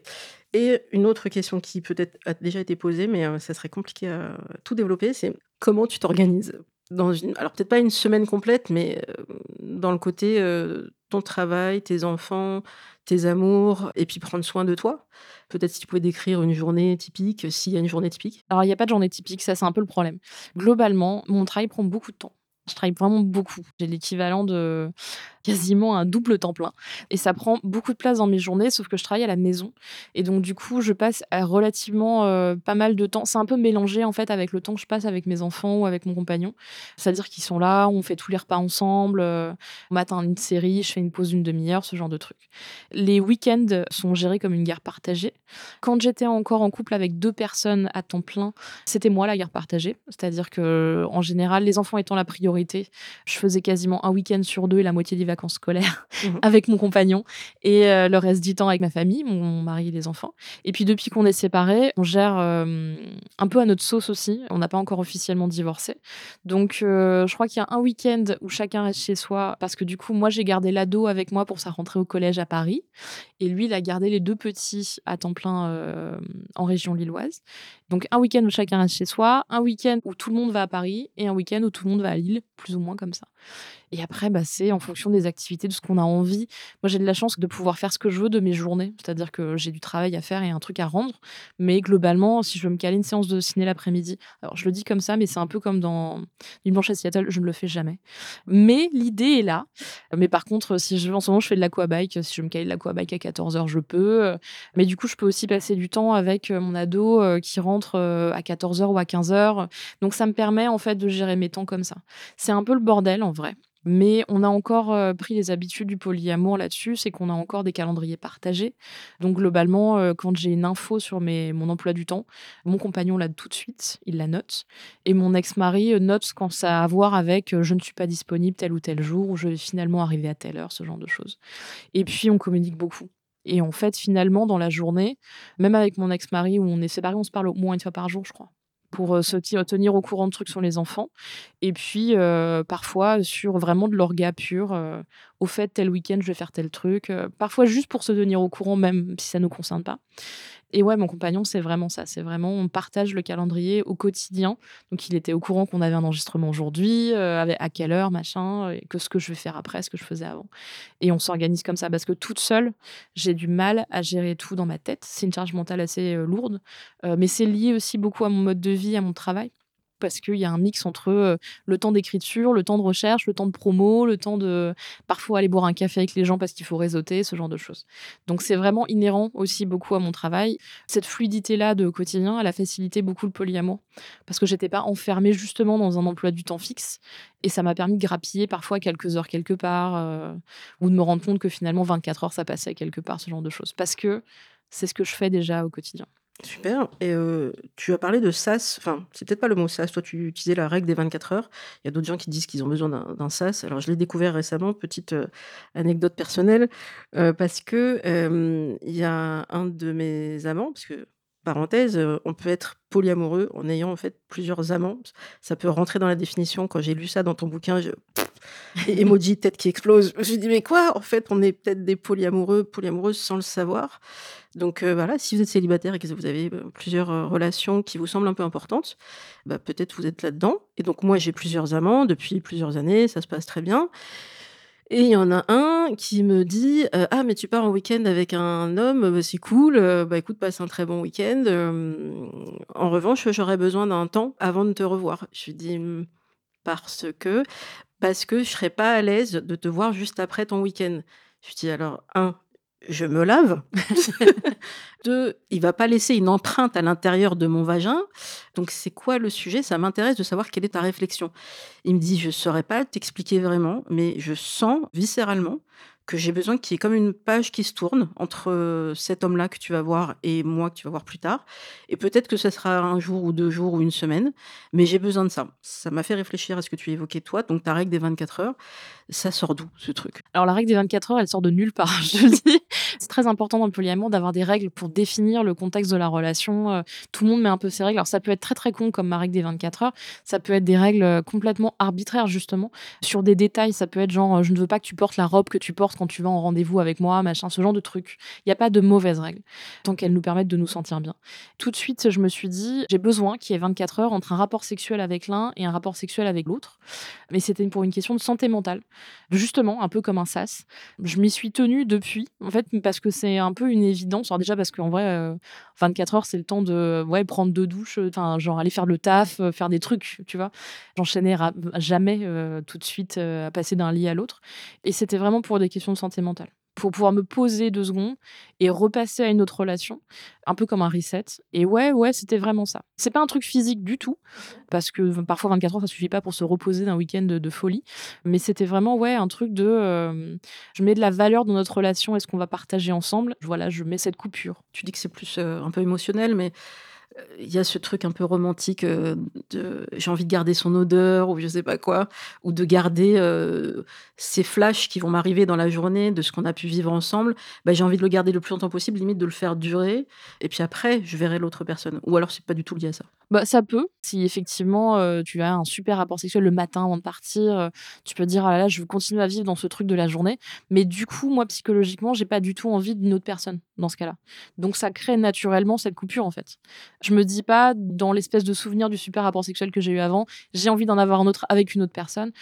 Et une autre question qui peut-être a déjà été posée, mais euh, ça serait compliqué à tout développer, c'est comment tu t'organises dans une, alors peut-être pas une semaine complète, mais euh, dans le côté travail, tes enfants, tes amours, et puis prendre soin de toi. Peut-être si tu pouvais décrire une journée typique, s'il y a une journée typique. Alors il n'y a pas de journée typique, ça c'est un peu le problème. Globalement, mon travail prend beaucoup de temps. Je travaille vraiment beaucoup. J'ai l'équivalent de quasiment un double temps plein. Et ça prend beaucoup de place dans mes journées, sauf que je travaille à la maison. Et donc, du coup, je passe relativement euh, pas mal de temps. C'est un peu mélangé, en fait, avec le temps que je passe avec mes enfants ou avec mon compagnon. C'est-à-dire qu'ils sont là, on fait tous les repas ensemble. Euh, on matin, une série, je fais une pause d'une demi-heure, ce genre de trucs. Les week-ends sont gérés comme une guerre partagée. Quand j'étais encore en couple avec deux personnes à temps plein, c'était moi la guerre partagée. C'est-à-dire que, en général, les enfants étant la priorité, je faisais quasiment un week-end sur deux et la moitié des vacances scolaires mmh avec mon compagnon et euh, le reste du temps avec ma famille, mon, mari et les enfants. Et puis depuis qu'on est séparés, on gère euh, un peu à notre sauce aussi. On n'a pas encore officiellement divorcé. Donc euh, je crois qu'il y a un week-end où chacun reste chez soi parce que du coup, moi j'ai gardé l'ado avec moi pour sa rentrée au collège à Paris et lui, il a gardé les deux petits à temps plein en région lilloise. Donc un week-end où chacun reste chez soi, un week-end où tout le monde va à Paris et un week-end où tout le monde va à Lille, plus ou moins comme ça. Et après, bah, c'est en fonction des activités, de ce qu'on a envie. Moi, j'ai de la chance de pouvoir faire ce que je veux de mes journées. C'est-à-dire que j'ai du travail à faire et un truc à rendre. Mais globalement, si je veux me caler une séance de ciné l'après-midi, alors je le dis comme ça, mais c'est un peu comme dans Une Blanche à Seattle, je ne le fais jamais. Mais l'idée est là. Mais par contre, si je en ce moment, je fais de l'aquabike. Si je me caler de l'aquabike à 14h, je peux. Mais du coup, je peux aussi passer du temps avec euh, mon ado euh, qui rentre euh, à 14h ou à 15h. Donc, ça me permet en fait de gérer mes temps comme ça. C'est un peu le bordel en vrai. Mais on a encore pris les habitudes du polyamour là-dessus, c'est qu'on a encore des calendriers partagés. Donc globalement, quand j'ai une info sur mes, mon emploi du temps, mon compagnon l'a tout de suite, il la note. Et mon ex-mari note quand ça a à voir avec je ne suis pas disponible tel ou tel jour, ou je vais finalement arriver à telle heure, ce genre de choses. Et puis on communique beaucoup. Et en fait, finalement, dans la journée, même avec mon ex-mari où on est séparés, on se parle au moins une fois par jour, je crois pour se tenir au courant de trucs sur les enfants. Et puis, parfois, sur vraiment de l'orga pur. au fait, tel week-end, je vais faire tel truc. parfois, juste pour se tenir au courant, même si ça ne nous concerne pas. Et ouais, mon compagnon, c'est vraiment ça. C'est vraiment, on partage le calendrier au quotidien. Donc, il était au courant qu'on avait un enregistrement aujourd'hui, euh, à quelle heure, machin, et que ce que je vais faire après, ce que je faisais avant. Et on s'organise comme ça parce que toute seule, j'ai du mal à gérer tout dans ma tête. C'est une charge mentale assez euh, lourde, euh, mais c'est lié aussi beaucoup à mon mode de vie, à mon travail parce qu'il y a un mix entre euh, le temps d'écriture, le temps de recherche, le temps de promo, le temps de parfois aller boire un café avec les gens parce qu'il faut réseauter, ce genre de choses. Donc c'est vraiment inhérent aussi beaucoup à mon travail. Cette fluidité-là de quotidien, elle a facilité beaucoup le polyamour parce que j'étais pas enfermée justement dans un emploi du temps fixe et ça m'a permis de grappiller parfois quelques heures quelque part euh, ou de me rendre compte que finalement 24 heures ça passait quelque part, ce genre de choses. Parce que c'est ce que je fais déjà au quotidien. Super. Et euh, tu as parlé de SAS. Enfin, c'est peut-être pas le mot SAS. Toi, tu utilisais la règle des 24 heures. Il y a d'autres gens qui disent qu'ils ont besoin d'un SAS. Alors, je l'ai découvert récemment. Petite euh, anecdote personnelle. Euh, parce que il y a un de mes amants, parce que parenthèse, on peut être polyamoureux en ayant en fait plusieurs amants. Ça peut rentrer dans la définition. Quand j'ai lu ça dans ton bouquin, je... emoji tête qui explose. Je me suis dit mais quoi? En fait, on est peut-être des polyamoureux, polyamoureuses sans le savoir. Donc voilà, si vous êtes célibataire et que vous avez plusieurs relations qui vous semblent un peu importantes, bah, peut-être vous êtes là-dedans. Et donc moi, j'ai plusieurs amants depuis plusieurs années, ça se passe très bien. Et il y en a un qui me dit Ah, mais tu pars en week-end avec un homme, bah, c'est cool, bah écoute, passe un très bon week-end. en revanche, j'aurais besoin d'un temps avant de te revoir. Je lui dis «Mmh, Parce que, parce que je serais pas à l'aise de te voir juste après ton week-end. Je lui dis Alors, un, je me lave. Deux, il va pas laisser une empreinte à l'intérieur de mon vagin. Donc c'est quoi le sujet? Ça m'intéresse de savoir quelle est ta réflexion. Il me dit, je ne saurais pas t'expliquer vraiment, mais je sens viscéralement que j'ai besoin qu'il y ait comme une page qui se tourne entre cet homme-là que tu vas voir et moi que tu vas voir plus tard. Et peut-être que ce sera un jour ou deux jours ou une semaine, mais j'ai besoin de ça. Ça m'a fait réfléchir à ce que tu évoquais toi, donc ta règle des 24 heures. Ça sort d'où ce truc? Alors la règle des 24 heures, elle sort de nulle part, je le dis. Très important dans le polyamour d'avoir des règles pour définir le contexte de la relation. Tout le monde met un peu ses règles. Alors ça peut être très très con comme ma règle des 24 heures. Ça peut être des règles complètement arbitraires justement. Sur des détails, ça peut être genre je ne veux pas que tu portes la robe que tu portes quand tu vas en rendez-vous avec moi, machin, ce genre de truc. Il n'y a pas de mauvaises règles, tant qu'elles nous permettent de nous sentir bien. Tout de suite, je me suis dit, j'ai besoin qu'il y ait 24 heures entre un rapport sexuel avec l'un et un rapport sexuel avec l'autre. Mais c'était pour une question de santé mentale. Justement, un peu comme un sas. Je m'y suis tenue depuis, en fait, parce que c'est un peu une évidence. Alors déjà parce qu'en vrai, 24 euh, heures, c'est le temps de ouais, prendre deux douches, enfin, genre aller faire le taf, euh, faire des trucs, tu vois. J'enchaînais jamais euh, tout de suite à passer d'un lit à l'autre. Et c'était vraiment pour des questions de santé mentale pour pouvoir me poser deux secondes et repasser à une autre relation, un peu comme un reset. Et ouais, ouais, c'était vraiment ça. C'est pas un truc physique du tout, parce que parfois 24 heures, ça suffit pas pour se reposer d'un week-end de, folie. Mais c'était vraiment, ouais, un truc de. Je mets de la valeur dans notre relation, est-ce qu'on va partager ensemble Voilà, je mets cette coupure. Tu dis que c'est plus un peu émotionnel, mais il y a ce truc un peu romantique euh, de j'ai envie de garder son odeur ou je sais pas quoi, ou de garder euh, ces flashs qui vont m'arriver dans la journée de ce qu'on a pu vivre ensemble. Bah, j'ai envie de le garder le plus longtemps possible, limite de le faire durer. Et puis après, je verrai l'autre personne. Ou alors c'est pas du tout lié à ça. Bah, ça peut. Si effectivement euh, tu as un super rapport sexuel le matin avant de partir, tu peux dire ah là là, je veux continuer à vivre dans ce truc de la journée. Mais du coup, moi psychologiquement, j'ai pas du tout envie d'une autre personne dans ce cas-là. Donc ça crée naturellement cette coupure en fait. Je me dis pas, dans l'espèce de souvenir du super rapport sexuel que j'ai eu avant, j'ai envie d'en avoir un autre avec une autre personne.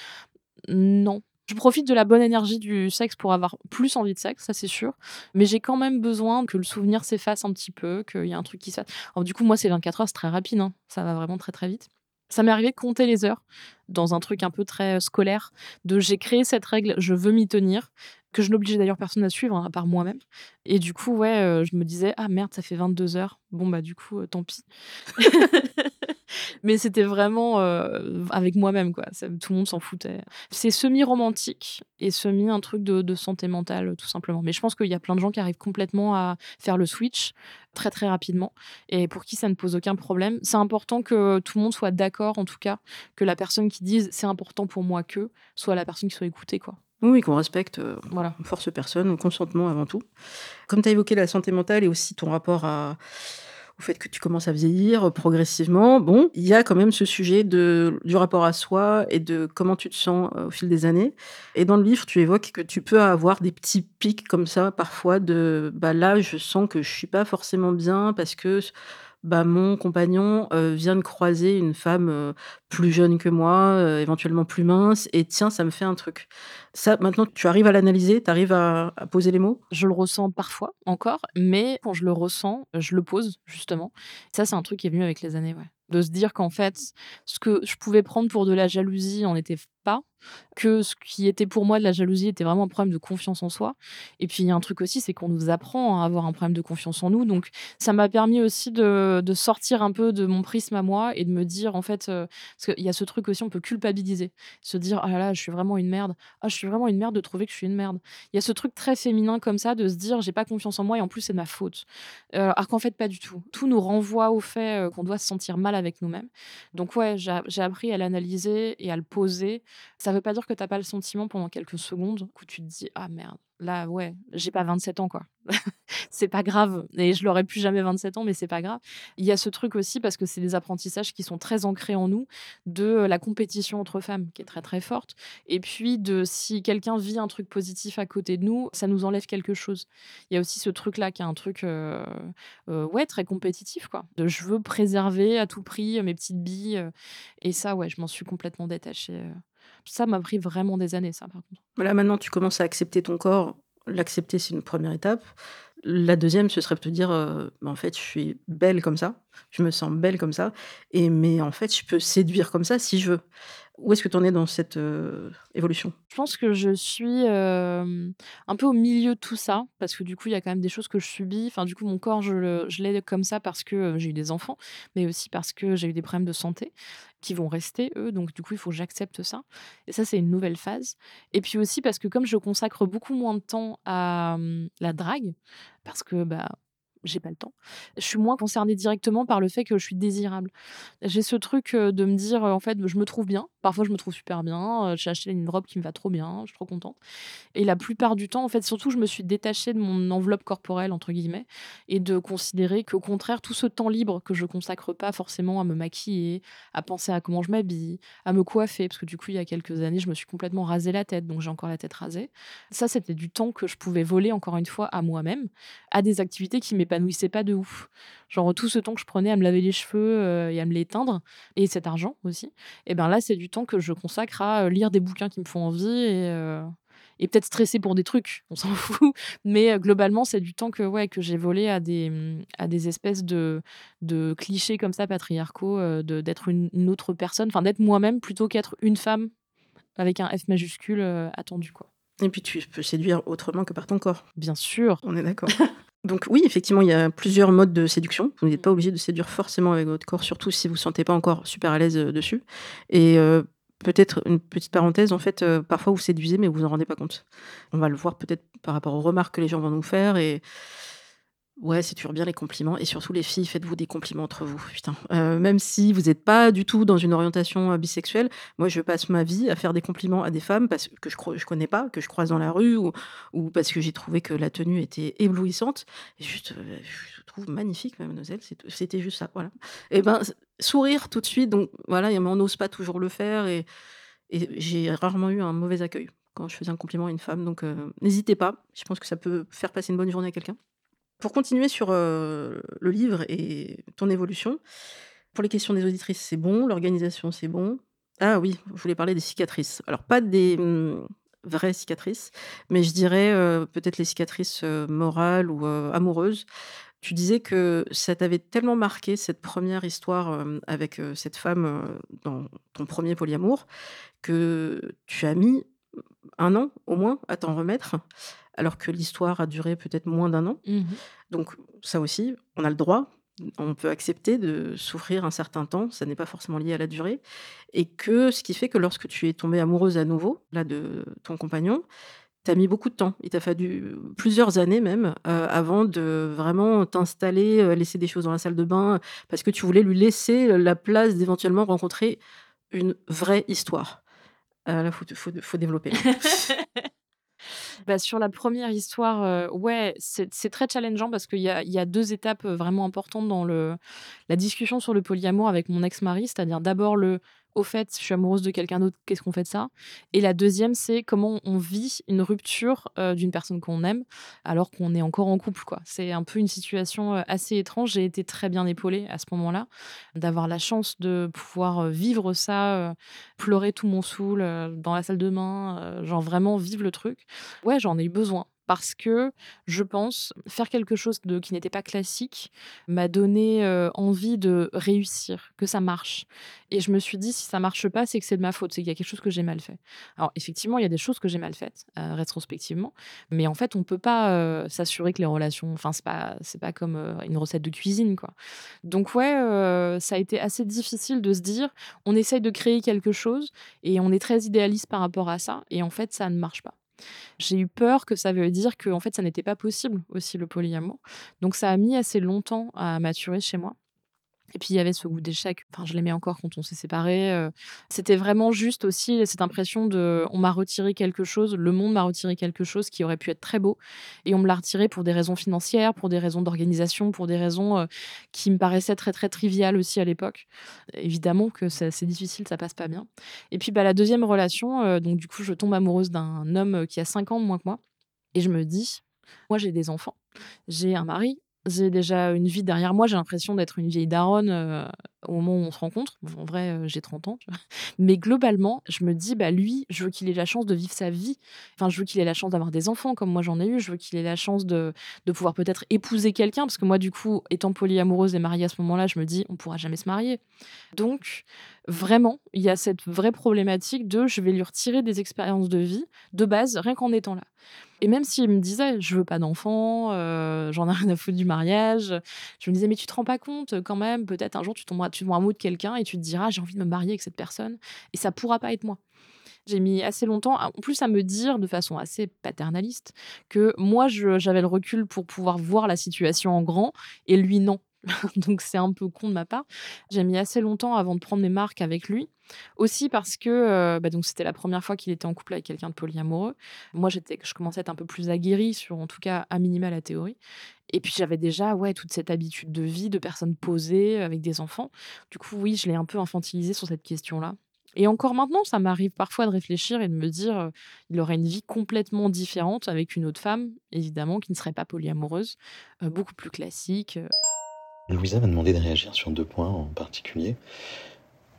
Non. Je profite de la bonne énergie du sexe pour avoir plus envie de sexe, ça c'est sûr. Mais j'ai quand même besoin que le souvenir s'efface un petit peu, qu'il y ait un truc qui se du coup, moi, c'est 24 heures, c'est très rapide. Hein. Ça va vraiment très très vite. Ça m'est arrivé de compter les heures dans un truc un peu très euh, scolaire, de j'ai créé cette règle, je veux m'y tenir, que je n'oblige d'ailleurs personne à suivre, hein, à part moi-même. Et du coup, ouais, euh, je me disais, ah merde, ça fait 22 heures. Bon, bah du coup, euh, tant pis. Mais c'était vraiment euh, avec moi-même, quoi. tout le monde s'en foutait. C'est semi-romantique et semi un truc de, santé mentale, tout simplement. Mais je pense qu'il y a plein de gens qui arrivent complètement à faire le switch très très rapidement et pour qui ça ne pose aucun problème. C'est important que tout le monde soit d'accord, en tout cas, que la personne qui dise c'est important pour moi que soit la personne qui soit écoutée, quoi. Oui, qu'on respecte, euh, voilà, force personne, consentement avant tout. Comme tu as évoqué la santé mentale et aussi ton rapport à, au fait que tu commences à vieillir progressivement, bon, il y a quand même ce sujet de, du rapport à soi et de comment tu te sens euh, au fil des années. Et dans le livre, tu évoques que tu peux avoir des petits pics comme ça, parfois, de bah là, je sens que je suis pas forcément bien parce que bah, mon compagnon vient de croiser une femme plus jeune que moi, éventuellement plus mince, et tiens, ça me fait un truc. Ça, maintenant, tu arrives à l'analyser, tu arrives à, poser les mots? Je le ressens parfois encore, mais quand je le ressens, je le pose, justement. Ça, c'est un truc qui est venu avec les années, ouais. De se dire qu'en fait, ce que je pouvais prendre pour de la jalousie en était pas, que ce qui était pour moi de la jalousie était vraiment un problème de confiance en soi. Et puis il y a un truc aussi, c'est qu'on nous apprend à avoir un problème de confiance en nous. Donc ça m'a permis aussi de, sortir un peu de mon prisme à moi et de me dire en fait, euh, parce qu'il y a ce truc aussi, on peut culpabiliser, se dire ah là là, je suis vraiment une merde, ah je suis vraiment une merde de trouver que je suis une merde. Il y a ce truc très féminin comme ça de se dire j'ai pas confiance en moi et en plus c'est ma faute. Euh, alors qu'en fait pas du tout. Tout nous renvoie au fait euh, qu'on doit se sentir mal avec nous-mêmes. Donc ouais, j'ai appris à l'analyser et à le poser ça veut pas dire que t'as pas le sentiment pendant quelques secondes où tu te dis ah merde là ouais j'ai pas 27 ans quoi c'est pas grave et je l'aurais plus jamais 27 ans mais c'est pas grave il y a ce truc aussi parce que c'est des apprentissages qui sont très ancrés en nous de la compétition entre femmes qui est très très forte et puis de si quelqu'un vit un truc positif à côté de nous ça nous enlève quelque chose il y a aussi ce truc là qui est un truc euh, euh, ouais très compétitif quoi de je veux préserver à tout prix mes petites billes et ça ouais je m'en suis complètement détachée ça m'a pris vraiment des années, ça, par contre. Là, maintenant, tu commences à accepter ton corps. L'accepter, c'est une première étape. La deuxième, ce serait de te dire, euh, bah, en fait, je suis belle comme ça, je me sens belle comme ça, et mais en fait, je peux séduire comme ça si je veux. Où est-ce que tu en es dans cette euh, évolution? Je pense que je suis un peu au milieu de tout ça, parce que du coup, il y a quand même des choses que je subis. Enfin, du coup, mon corps, je l'ai comme ça parce que j'ai eu des enfants, mais aussi parce que j'ai eu des problèmes de santé qui vont rester, eux. Donc, du coup, il faut que j'accepte ça. Et ça, c'est une nouvelle phase. Et puis aussi parce que comme je consacre beaucoup moins de temps à la drague, parce que bah, j'ai pas le temps. Je suis moins concernée directement par le fait que je suis désirable. J'ai ce truc de me dire, en fait, je me trouve bien. Parfois, je me trouve super bien. J'ai acheté une robe qui me va trop bien. Je suis trop contente. Et la plupart du temps, en fait, surtout, je me suis détachée de mon enveloppe corporelle, entre guillemets, et de considérer qu'au contraire, tout ce temps libre que je consacre pas forcément à me maquiller, à penser à comment je m'habille, à me coiffer, parce que du coup, il y a quelques années, je me suis complètement rasé la tête, donc j'ai encore la tête rasée. Ça, c'était du temps que je pouvais voler, encore une fois, à moi-même, à des activités qui m'épanouissent pas de ouf. Genre tout ce temps que je prenais à me laver les cheveux euh, et à me l'éteindre, et cet argent aussi, et ben là c'est du temps que je consacre à euh, lire des bouquins qui me font envie et, euh, et peut-être stresser pour des trucs, on s'en fout. Mais globalement c'est du temps que ouais que j'ai volé à des à des espèces de de clichés comme ça patriarcaux, d'être une, une, autre personne, enfin d'être moi-même plutôt qu'être une femme avec un F majuscule attendu quoi. Et puis tu peux séduire autrement que par ton corps. Bien sûr. On est d'accord. Donc oui, effectivement, il y a plusieurs modes de séduction. Vous n'êtes pas obligé de séduire forcément avec votre corps, surtout si vous ne vous sentez pas encore super à l'aise euh, dessus. Et euh, peut-être une petite parenthèse, en fait, euh, parfois vous séduisez, mais vous vous en rendez pas compte. On va le voir peut-être par rapport aux remarques que les gens vont nous faire. Et Ouais, c'est toujours bien les compliments et surtout les filles, faites-vous des compliments entre vous, putain. Euh, même si vous n'êtes pas du tout dans une orientation, euh, bisexuelle, moi je passe ma vie à faire des compliments à des femmes parce que je ne connais pas, que je croise dans la rue ou parce que j'ai trouvé que la tenue était éblouissante et juste, euh, je trouve magnifique mademoiselle, c'était juste ça, voilà. Et ben, sourire tout de suite, donc voilà, on n'ose pas toujours le faire et et j'ai rarement eu un mauvais accueil quand je faisais un compliment à une femme, donc n'hésitez pas, je pense que ça peut faire passer une bonne journée à quelqu'un. Pour continuer sur le livre et ton évolution, pour les questions des auditrices, c'est bon, l'organisation, c'est bon. Ah oui, je voulais parler des cicatrices. Alors, pas des mmh, vraies cicatrices, mais je dirais peut-être les cicatrices morales ou amoureuses. Tu disais que ça t'avait tellement marqué, cette première histoire avec cette femme dans ton premier polyamour, que tu as mis un an au moins à t'en remettre alors que l'histoire a duré peut-être moins d'un an. Mmh Donc ça aussi, on a le droit, on peut accepter de souffrir un certain temps, ça n'est pas forcément lié à la durée, et que ce qui fait que lorsque tu es tombée amoureuse à nouveau, là, de ton compagnon, tu as mis beaucoup de temps. Il t'a fallu plusieurs années même euh, avant de vraiment t'installer, euh, laisser des choses dans la salle de bain, parce que tu voulais lui laisser la place d'éventuellement rencontrer une vraie histoire. Euh, là, il faut, développer. Bah, sur la première histoire, ouais, c'est très challengeant parce qu'il y a, deux étapes vraiment importantes dans la discussion sur le polyamour avec mon ex-mari, c'est-à-dire d'abord le au fait, je suis amoureuse de quelqu'un d'autre, qu'est-ce qu'on fait de ça? Et la deuxième, c'est comment on vit une rupture euh, d'une personne qu'on aime alors qu'on est encore en couple. C'est un peu une situation euh, assez étrange. J'ai été très bien épaulée à ce moment-là, d'avoir la chance de pouvoir euh, vivre ça, pleurer tout mon saoul dans la salle de bain, genre vraiment vivre le truc. Ouais, j'en ai eu besoin parce que je pense faire quelque chose de qui n'était pas classique m'a donné envie de réussir, que ça marche. Et je me suis dit si ça marche pas, c'est que c'est de ma faute, c'est qu'il y a quelque chose que j'ai mal fait. Alors effectivement, il y a des choses que j'ai mal faites rétrospectivement, mais en fait, on peut pas s'assurer que les relations, enfin c'est pas c'est pas comme une recette de cuisine quoi. Donc ouais, ça a été assez difficile de se dire on essaye de créer quelque chose et on est très idéaliste par rapport à ça et en fait ça ne marche pas. J'ai eu peur que ça veut dire que en fait, ça n'était pas possible aussi le polyamour. Donc ça a mis assez longtemps à maturer chez moi. Et puis il y avait ce goût d'échec. Enfin, je l'aimais encore quand on s'est séparés. Euh. C'était vraiment juste aussi cette impression de on m'a retiré quelque chose, le monde m'a retiré quelque chose qui aurait pu être très beau. Et on me l'a retiré pour des raisons financières, pour des raisons d'organisation, pour des raisons euh, qui me paraissaient très très triviales aussi à l'époque. Évidemment que c'est difficile, ça passe pas bien. Et puis bah, la deuxième relation, euh, donc du coup, je tombe amoureuse d'un homme qui a 5 ans de moins que moi. Et je me dis, moi j'ai des enfants, j'ai un mari, j'ai déjà une vie derrière moi. J'ai l'impression d'être une vieille daronne euh, au moment où on se rencontre. en vrai, euh, j'ai 30 ans. Mais globalement, je me dis, bah lui, je veux qu'il ait la chance de vivre sa vie. Enfin, je veux qu'il ait la chance d'avoir des enfants comme moi j'en ai eu. Je veux qu'il ait la chance de, de pouvoir peut-être épouser quelqu'un. Parce que moi, du coup, étant polyamoureuse et mariée à ce moment-là, je me dis, on pourra jamais se marier. Donc, vraiment, il y a cette vraie problématique de je vais lui retirer des expériences de vie de base, rien qu'en étant là. Et même s'il me disait, je veux pas d'enfant, euh, j'en ai rien à foutre du mariage, je me disais, mais tu te rends pas compte quand même, peut-être un jour tu tomberas, tu un mot de quelqu'un et tu te diras, j'ai envie de me marier avec cette personne, et ça pourra pas être moi. J'ai mis assez longtemps, en plus, à me dire de façon assez paternaliste que moi, j'avais le recul pour pouvoir voir la situation en grand, et lui, non. donc c'est un peu con de ma part. J'ai mis assez longtemps avant de prendre mes marques avec lui. Aussi parce que euh, bah, donc c'était la première fois qu'il était en couple avec quelqu'un de polyamoureux. Moi, j'étais, je commençais à être un peu plus aguerrie sur, en tout cas, à minima la théorie. Et puis j'avais déjà ouais toute cette habitude de vie, de personnes posées avec des enfants. Du coup, oui, je l'ai un peu infantilisé sur cette question-là. Et encore maintenant, ça m'arrive parfois de réfléchir et de me dire, euh, il aurait une vie complètement différente avec une autre femme, évidemment, qui ne serait pas polyamoureuse, euh, beaucoup plus classique. Louisa m'a demandé de réagir sur deux points en particulier,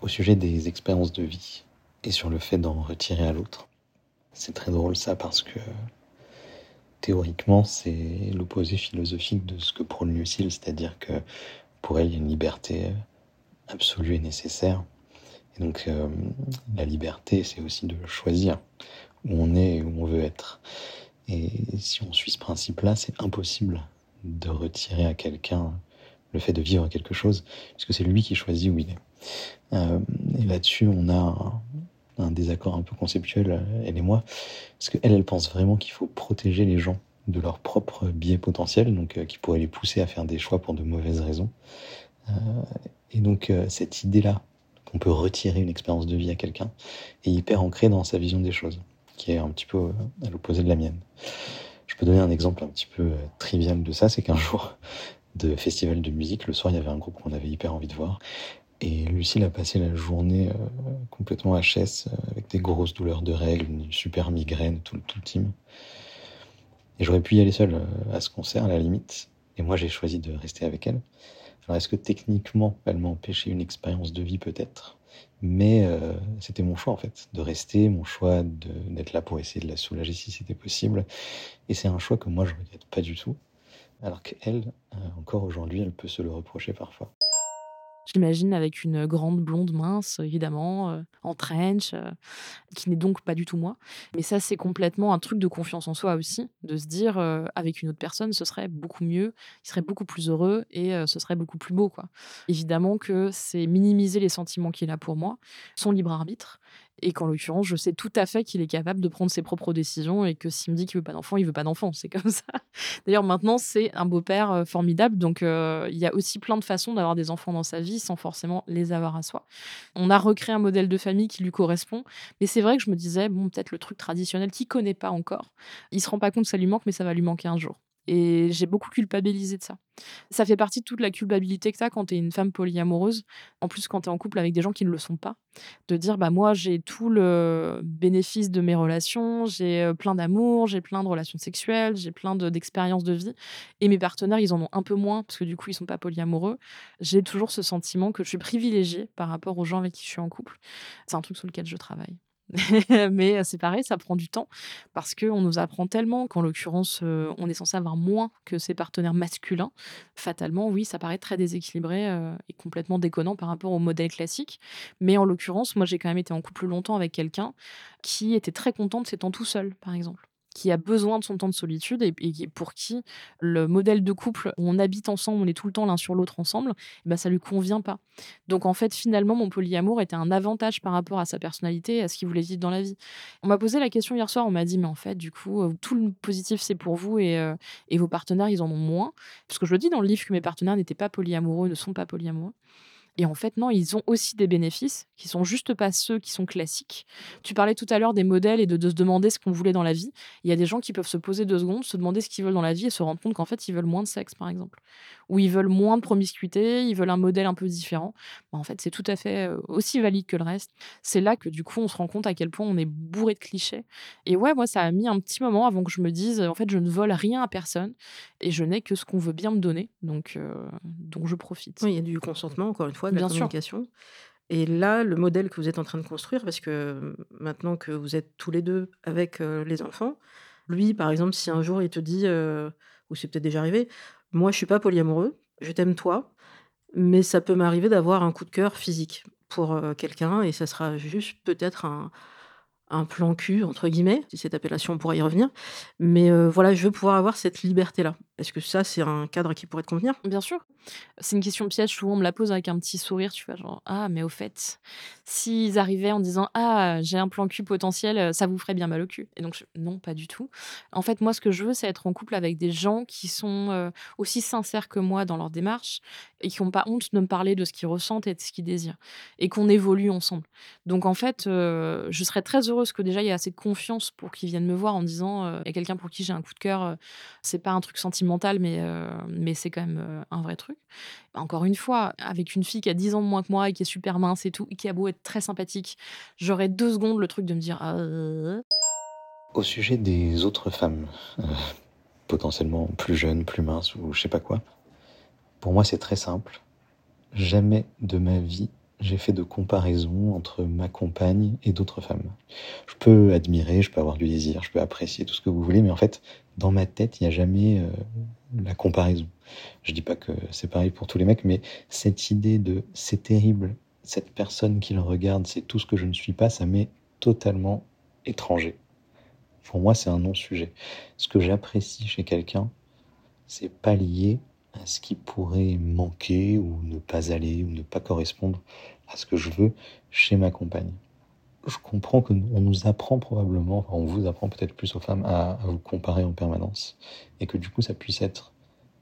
au sujet des expériences de vie et sur le fait d'en retirer à l'autre. C'est très drôle ça parce que théoriquement c'est l'opposé philosophique de ce que prône Lucille, c'est-à-dire que pour elle il y a une liberté absolue et nécessaire. Et donc euh, la liberté c'est aussi de choisir où on est et où on veut être. Et si on suit ce principe-là, c'est impossible de retirer à quelqu'un le fait de vivre quelque chose, puisque c'est lui qui choisit où il est. Euh, et là-dessus, on a un, désaccord un peu conceptuel, elle et moi, parce qu'elle, elle pense vraiment qu'il faut protéger les gens de leurs propres biais potentiels, donc euh, qui pourraient les pousser à faire des choix pour de mauvaises raisons. Euh, et donc cette idée-là, qu'on peut retirer une expérience de vie à quelqu'un, est hyper ancrée dans sa vision des choses, qui est un petit peu à l'opposé de la mienne. Je peux donner un exemple un petit peu trivial de ça, c'est qu'un jour, de festival de musique. Le soir, il y avait un groupe qu'on avait hyper envie de voir. Et Lucille a passé la journée euh, complètement HS, euh, avec des grosses douleurs de règles, une super migraine, tout, tout le team. Et j'aurais pu y aller seul euh, à ce concert, à la limite. Et moi, j'ai choisi de rester avec elle. Alors, est-ce que techniquement, elle m'a empêché une expérience de vie peut-être? Mais c'était mon choix, en fait, de rester, mon choix d'être là pour essayer de la soulager si c'était possible. Et c'est un choix que moi, je regrette pas du tout alors qu'elle, euh, encore aujourd'hui, elle peut se le reprocher parfois. J'imagine avec une grande blonde mince, évidemment, euh, en trench, euh, qui n'est donc pas du tout moi. Mais ça, c'est complètement un truc de confiance en soi aussi, de se dire avec une autre personne, ce serait beaucoup mieux, il serait beaucoup plus heureux et ce serait beaucoup plus beau. Quoi. Évidemment que c'est minimiser les sentiments qu'il a pour moi, son libre arbitre, et qu'en l'occurrence, je sais tout à fait qu'il est capable de prendre ses propres décisions et que s'il me dit qu'il veut pas d'enfant, il veut pas d'enfant. C'est comme ça. D'ailleurs, maintenant, c'est un beau-père euh, formidable. Donc, euh, il y a aussi plein de façons d'avoir des enfants dans sa vie sans forcément les avoir à soi. On a recréé un modèle de famille qui lui correspond. Mais c'est vrai que je me disais, bon, peut-être le truc traditionnel qu'il connaît pas encore. Il se rend pas compte que ça lui manque, mais ça va lui manquer un jour. Et j'ai beaucoup culpabilisé de ça. Ça fait partie de toute la culpabilité que tu as quand tu es une femme polyamoureuse. En plus, quand tu es en couple avec des gens qui ne le sont pas. De dire, bah moi, j'ai tout le bénéfice de mes relations, j'ai plein d'amour, j'ai plein de relations sexuelles, j'ai plein d'expériences de, vie. Et mes partenaires, ils en ont un peu moins, parce que du coup, ils sont pas polyamoureux. J'ai toujours ce sentiment que je suis privilégiée par rapport aux gens avec qui je suis en couple. C'est un truc sur lequel je travaille. mais c'est pareil, ça prend du temps parce qu'on nous apprend tellement qu'en l'occurrence, on est censé avoir moins que ses partenaires masculins. Fatalement, oui, ça paraît très déséquilibré et complètement déconnant par rapport au modèle classique. Mais en l'occurrence, moi, j'ai quand même été en couple longtemps avec quelqu'un qui était très content de ses temps tout seul, par exemple qui a besoin de son temps de solitude et, pour qui le modèle de couple où on habite ensemble, on est tout le temps l'un sur l'autre ensemble, eh ben ça lui convient pas. Donc en fait, finalement, mon polyamour était un avantage par rapport à sa personnalité et à ce qu'il voulait vivre dans la vie. On m'a posé la question hier soir, on m'a dit, mais en fait, du coup, euh, tout le positif, c'est pour vous et, euh, et vos partenaires, ils en ont moins. Parce que je le dis dans le livre que mes partenaires n'étaient pas polyamoureux, ne sont pas polyamoureux. Et en fait, non, ils ont aussi des bénéfices qui sont juste pas ceux qui sont classiques. Tu parlais tout à l'heure des modèles et de, se demander ce qu'on voulait dans la vie. Il y a des gens qui peuvent se poser deux secondes, se demander ce qu'ils veulent dans la vie et se rendre compte qu'en fait, ils veulent moins de sexe, par exemple. Ou ils veulent moins de promiscuité, ils veulent un modèle un peu différent. Bah, en fait, c'est tout à fait aussi valide que le reste. C'est là que du coup, on se rend compte à quel point on est bourré de clichés. Et ouais, moi, ça a mis un petit moment avant que je me dise, en fait, je ne vole rien à personne et je n'ai que ce qu'on veut bien me donner. Donc, euh, je profite. Oui, il y a du consentement, encore une fois, de la communication. Et là, le modèle que vous êtes en train de construire, parce que maintenant que vous êtes tous les deux avec les enfants, lui, par exemple, si un jour il te dit, ou c'est peut-être déjà arrivé, moi je suis pas polyamoureux, je t'aime toi, mais ça peut m'arriver d'avoir un coup de cœur physique pour quelqu'un, et ça sera juste peut-être un, un plan cul, entre guillemets, si cette appellation pourrait y revenir. Mais voilà, je veux pouvoir avoir cette liberté-là. Est-ce que ça, c'est un cadre qui pourrait te convenir? Bien sûr. C'est une question piège, souvent on me la pose avec un petit sourire, tu vois, genre Ah, mais au fait, s'ils arrivaient en disant Ah, j'ai un plan cul potentiel, ça vous ferait bien mal au cul. Et donc, non, pas du tout. En fait, moi, ce que je veux, c'est être en couple avec des gens qui sont aussi sincères que moi dans leur démarche et qui n'ont pas honte de me parler de ce qu'ils ressentent et de ce qu'ils désirent et qu'on évolue ensemble. Donc, en fait, je serais très heureuse que déjà il y ait assez de confiance pour qu'ils viennent me voir en disant Il y a quelqu'un pour qui j'ai un coup de cœur, c'est pas un truc sentimental, mais, mais c'est quand même un vrai truc. Encore une fois, avec une fille qui a 10 ans de moins que moi et qui est super mince et tout, et qui a beau être très sympathique, j'aurais deux secondes le truc de me dire. «Ah, Au sujet des autres femmes, euh, potentiellement plus jeunes, plus minces ou je sais pas quoi, pour moi c'est très simple. Jamais de ma vie j'ai fait de comparaison entre ma compagne et d'autres femmes. Je peux admirer, je peux avoir du désir, je peux apprécier tout ce que vous voulez, mais en fait, dans ma tête, il n'y a jamais euh, la comparaison. Je dis pas que c'est pareil pour tous les mecs, mais cette idée de c'est terrible, cette personne qui le regarde, c'est tout ce que je ne suis pas, ça m'est totalement étranger. Pour moi, c'est un non-sujet. Ce que j'apprécie chez quelqu'un, c'est pas lié à ce qui pourrait manquer ou ne pas aller ou ne pas correspondre à ce que je veux chez ma compagne. Je comprends qu'on nous apprend probablement, enfin on vous apprend peut-être plus aux femmes à, vous comparer en permanence et que du coup ça puisse être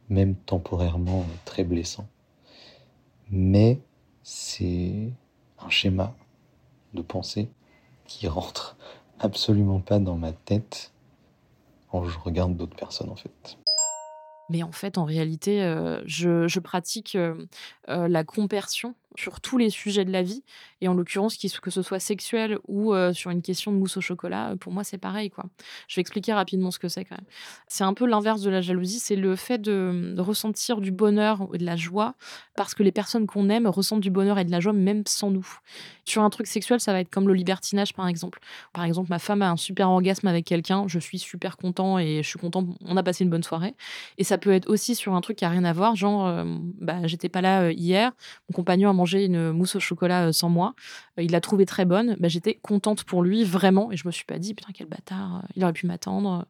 même temporairement très blessant. Mais c'est un schéma de pensée qui rentre absolument pas dans ma tête quand je regarde d'autres personnes en fait. Mais en fait, en réalité, euh, je, pratique euh, euh, la compersion sur tous les sujets de la vie. Et en l'occurrence, que ce soit sexuel ou euh, sur une question de mousse au chocolat, euh, pour moi, c'est pareil. quoi. Je vais expliquer rapidement ce que c'est. C'est un peu l'inverse de la jalousie. C'est le fait de, ressentir du bonheur et de la joie parce que les personnes qu'on aime ressentent du bonheur et de la joie même sans nous. Sur un truc sexuel, ça va être comme le libertinage, par exemple. Par exemple, ma femme a un super orgasme avec quelqu'un. Je suis super content et je suis content. On a passé une bonne soirée. Et ça peut être aussi sur un truc qui a rien à voir. Genre, euh, bah, j'étais pas là hier. Mon compagnon a une mousse au chocolat euh, sans moi. Euh, il l'a trouvée très bonne. Bah, j'étais contente pour lui, vraiment. Et je me suis pas dit, putain, quel bâtard, euh, il aurait pu m'attendre.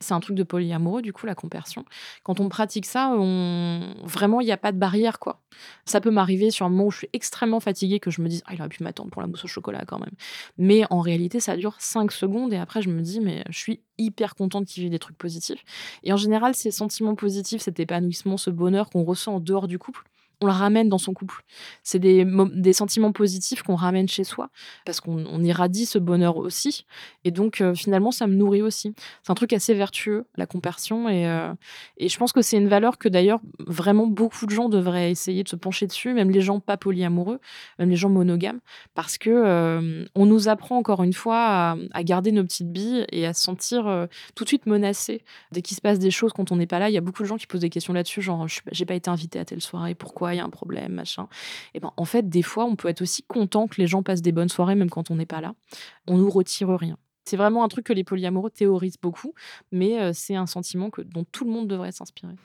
C'est un truc de polyamoureux, du coup, la compersion. Quand on pratique ça, on... vraiment, il n'y a pas de barrière, quoi. Ça peut m'arriver sur un moment où je suis extrêmement fatiguée, que je me dise, ah, il aurait pu m'attendre pour la mousse au chocolat quand même. Mais en réalité, ça dure 5 secondes et après, je me dis, mais je suis hyper contente qu'il vive des trucs positifs. Et en général, ces sentiments positifs, cet épanouissement, ce bonheur qu'on ressent en dehors du couple, on la ramène dans son couple. C'est des, sentiments positifs qu'on ramène chez soi parce qu'on irradie ce bonheur aussi. Et donc, euh, finalement, ça me nourrit aussi. C'est un truc assez vertueux, la compersion. Et, euh, et je pense que c'est une valeur que d'ailleurs, vraiment beaucoup de gens devraient essayer de se pencher dessus, même les gens pas polyamoureux, même les gens monogames, parce que euh, on nous apprend encore une fois à, garder nos petites billes et à se sentir tout de suite menacé dès qu'il se passe des choses quand on n'est pas là. Il y a beaucoup de gens qui posent des questions là-dessus, genre, j'ai pas été invité à telle soirée, pourquoi il y a un problème, machin. Et ben, en fait, des fois, on peut être aussi content que les gens passent des bonnes soirées, même quand on n'est pas là. On nous retire rien. C'est vraiment un truc que les polyamoureux théorisent beaucoup, mais euh, c'est un sentiment que, dont tout le monde devrait s'inspirer.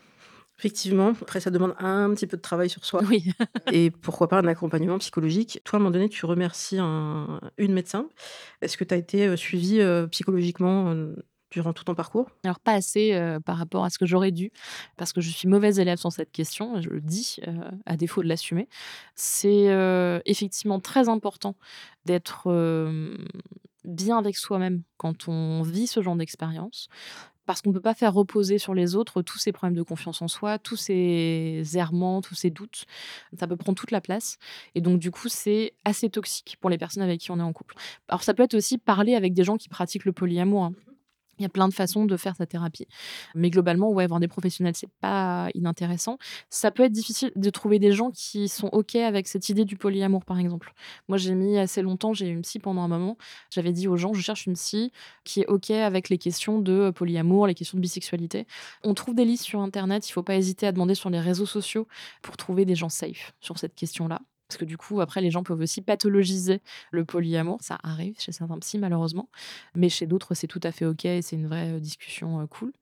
Effectivement, après ça demande un petit peu de travail sur soi. Oui. et pourquoi pas un accompagnement psychologique. Toi, à un moment donné, tu remercies un, une médecin. Est-ce que tu as été euh, suivi euh, psychologiquement euh, durant tout ton parcours? Alors pas assez par rapport à ce que j'aurais dû, parce que je suis mauvaise élève sur cette question, je le dis à défaut de l'assumer. C'est effectivement très important d'être bien avec soi-même quand on vit ce genre d'expérience parce qu'on ne peut pas faire reposer sur les autres tous ces problèmes de confiance en soi, tous ces errements, tous ces doutes. Ça peut prendre toute la place. Et donc, du coup, c'est assez toxique pour les personnes avec qui on est en couple. Alors, ça peut être aussi parler avec des gens qui pratiquent le polyamour. Hein. Il y a plein de façons de faire sa thérapie. Mais globalement, ouais, avoir des professionnels, c'est pas inintéressant. Ça peut être difficile de trouver des gens qui sont OK avec cette idée du polyamour, par exemple. Moi, j'ai mis assez longtemps, j'ai eu une psy pendant un moment. J'avais dit aux gens, je cherche une psy qui est OK avec les questions de polyamour, les questions de bisexualité. On trouve des listes sur Internet. Il faut pas hésiter à demander sur les réseaux sociaux pour trouver des gens safe sur cette question-là. Parce que du coup, après, les gens peuvent aussi pathologiser le polyamour. Ça arrive chez certains psy, malheureusement. Mais chez d'autres, c'est tout à fait OK et c'est une vraie discussion cool.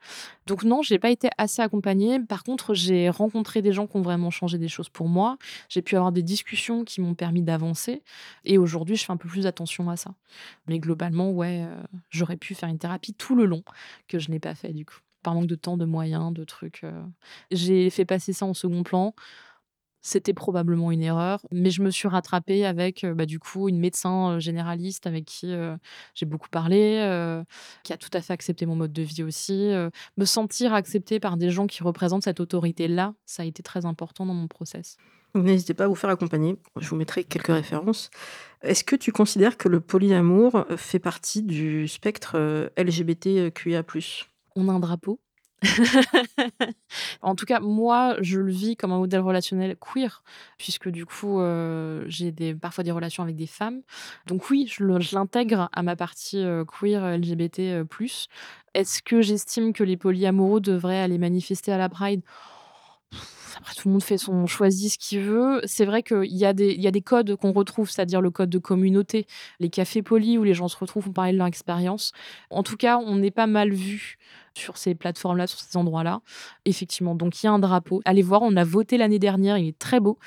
Donc, non, j'ai pas été assez accompagnée. Par contre, j'ai rencontré des gens qui ont vraiment changé des choses pour moi. J'ai pu avoir des discussions qui m'ont permis d'avancer. Et aujourd'hui, je fais un peu plus attention à ça. Mais globalement, ouais, j'aurais pu faire une thérapie tout le long que je n'ai pas fait, du coup. Par manque de temps, de moyens, de trucs. J'ai fait passer ça en second plan c'était probablement une erreur, mais je me suis rattrapée avec bah, du coup une médecin généraliste avec qui j'ai beaucoup parlé, qui a tout à fait accepté mon mode de vie aussi. me sentir acceptée par des gens qui représentent cette autorité-là, ça a été très important dans mon process. N'hésitez pas à vous faire accompagner. Je vous mettrai quelques références. Est-ce que tu considères que le polyamour fait partie du spectre LGBTQIA On a un drapeau en tout cas, moi, je le vis comme un modèle relationnel queer, puisque du coup, euh, j'ai parfois des relations avec des femmes. Donc oui, je l'intègre à ma partie euh, queer LGBT. Euh, Est-ce que j'estime que les polyamoureux devraient aller manifester à la Pride? Après, tout le monde fait son choisit ce qu'il veut. C'est vrai qu'il y, a des, codes qu'on retrouve, c'est-à-dire le code de communauté, les cafés polis où les gens se retrouvent pour parler de leur expérience. En tout cas, on n'est pas mal vu sur ces plateformes-là, sur ces endroits-là. Effectivement, donc il y a un drapeau. Allez voir, on a voté l'année dernière, il est très beau.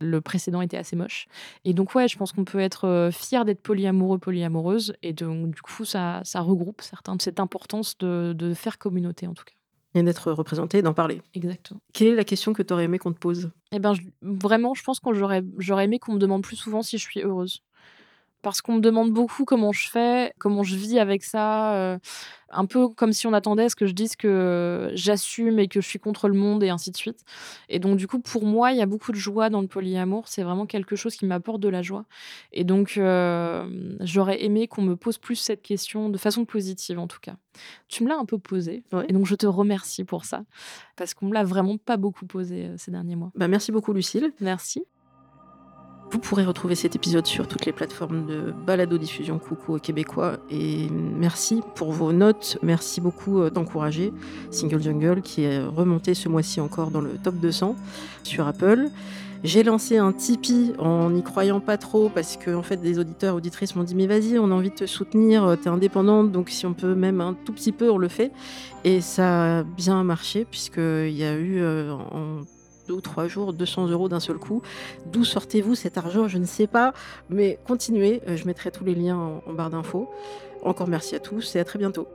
Le précédent était assez moche. Et donc, ouais, je pense qu'on peut être euh, fier d'être polyamoureux, polyamoureuse. Et donc, du coup, ça, regroupe certains de cette importance de faire communauté, en tout cas et d'être représenté, d'en parler. Exactement. Quelle est la question que tu aurais aimé qu'on te pose? Eh ben, vraiment, je pense que j'aurais, j'aurais aimé qu'on me demande plus souvent si je suis heureuse parce qu'on me demande beaucoup comment je fais, comment je vis avec ça, euh, un peu comme si on attendait à ce que je dise que j'assume et que je suis contre le monde et ainsi de suite. Et donc du coup, pour moi, il y a beaucoup de joie dans le polyamour, c'est vraiment quelque chose qui m'apporte de la joie. Et donc, euh, j'aurais aimé qu'on me pose plus cette question de façon positive en tout cas. Tu me l'as un peu posé, et donc je te remercie pour ça, parce qu'on me l'a vraiment pas beaucoup posé euh, ces derniers mois. Bah, merci beaucoup Lucille. Merci. Vous pourrez retrouver cet épisode sur toutes les plateformes de balado-diffusion Coucou aux Québécois. Et merci pour vos notes. Merci beaucoup euh, d'encourager Single Jungle qui est remonté ce mois-ci encore dans le top 200 sur Apple. J'ai lancé un Tipeee en n'y croyant pas trop parce que en fait des auditeurs auditrices m'ont dit mais vas-y on a envie de te soutenir, euh, t'es indépendante donc si on peut même un tout petit peu on le fait et ça a bien marché puisqu'il y a eu euh, en deux ou trois jours, 200 euros d'un seul coup. D'où sortez-vous cet argent Je ne sais pas, mais continuez. Euh, je mettrai tous les liens en barre d'infos. Encore merci à tous et à très bientôt.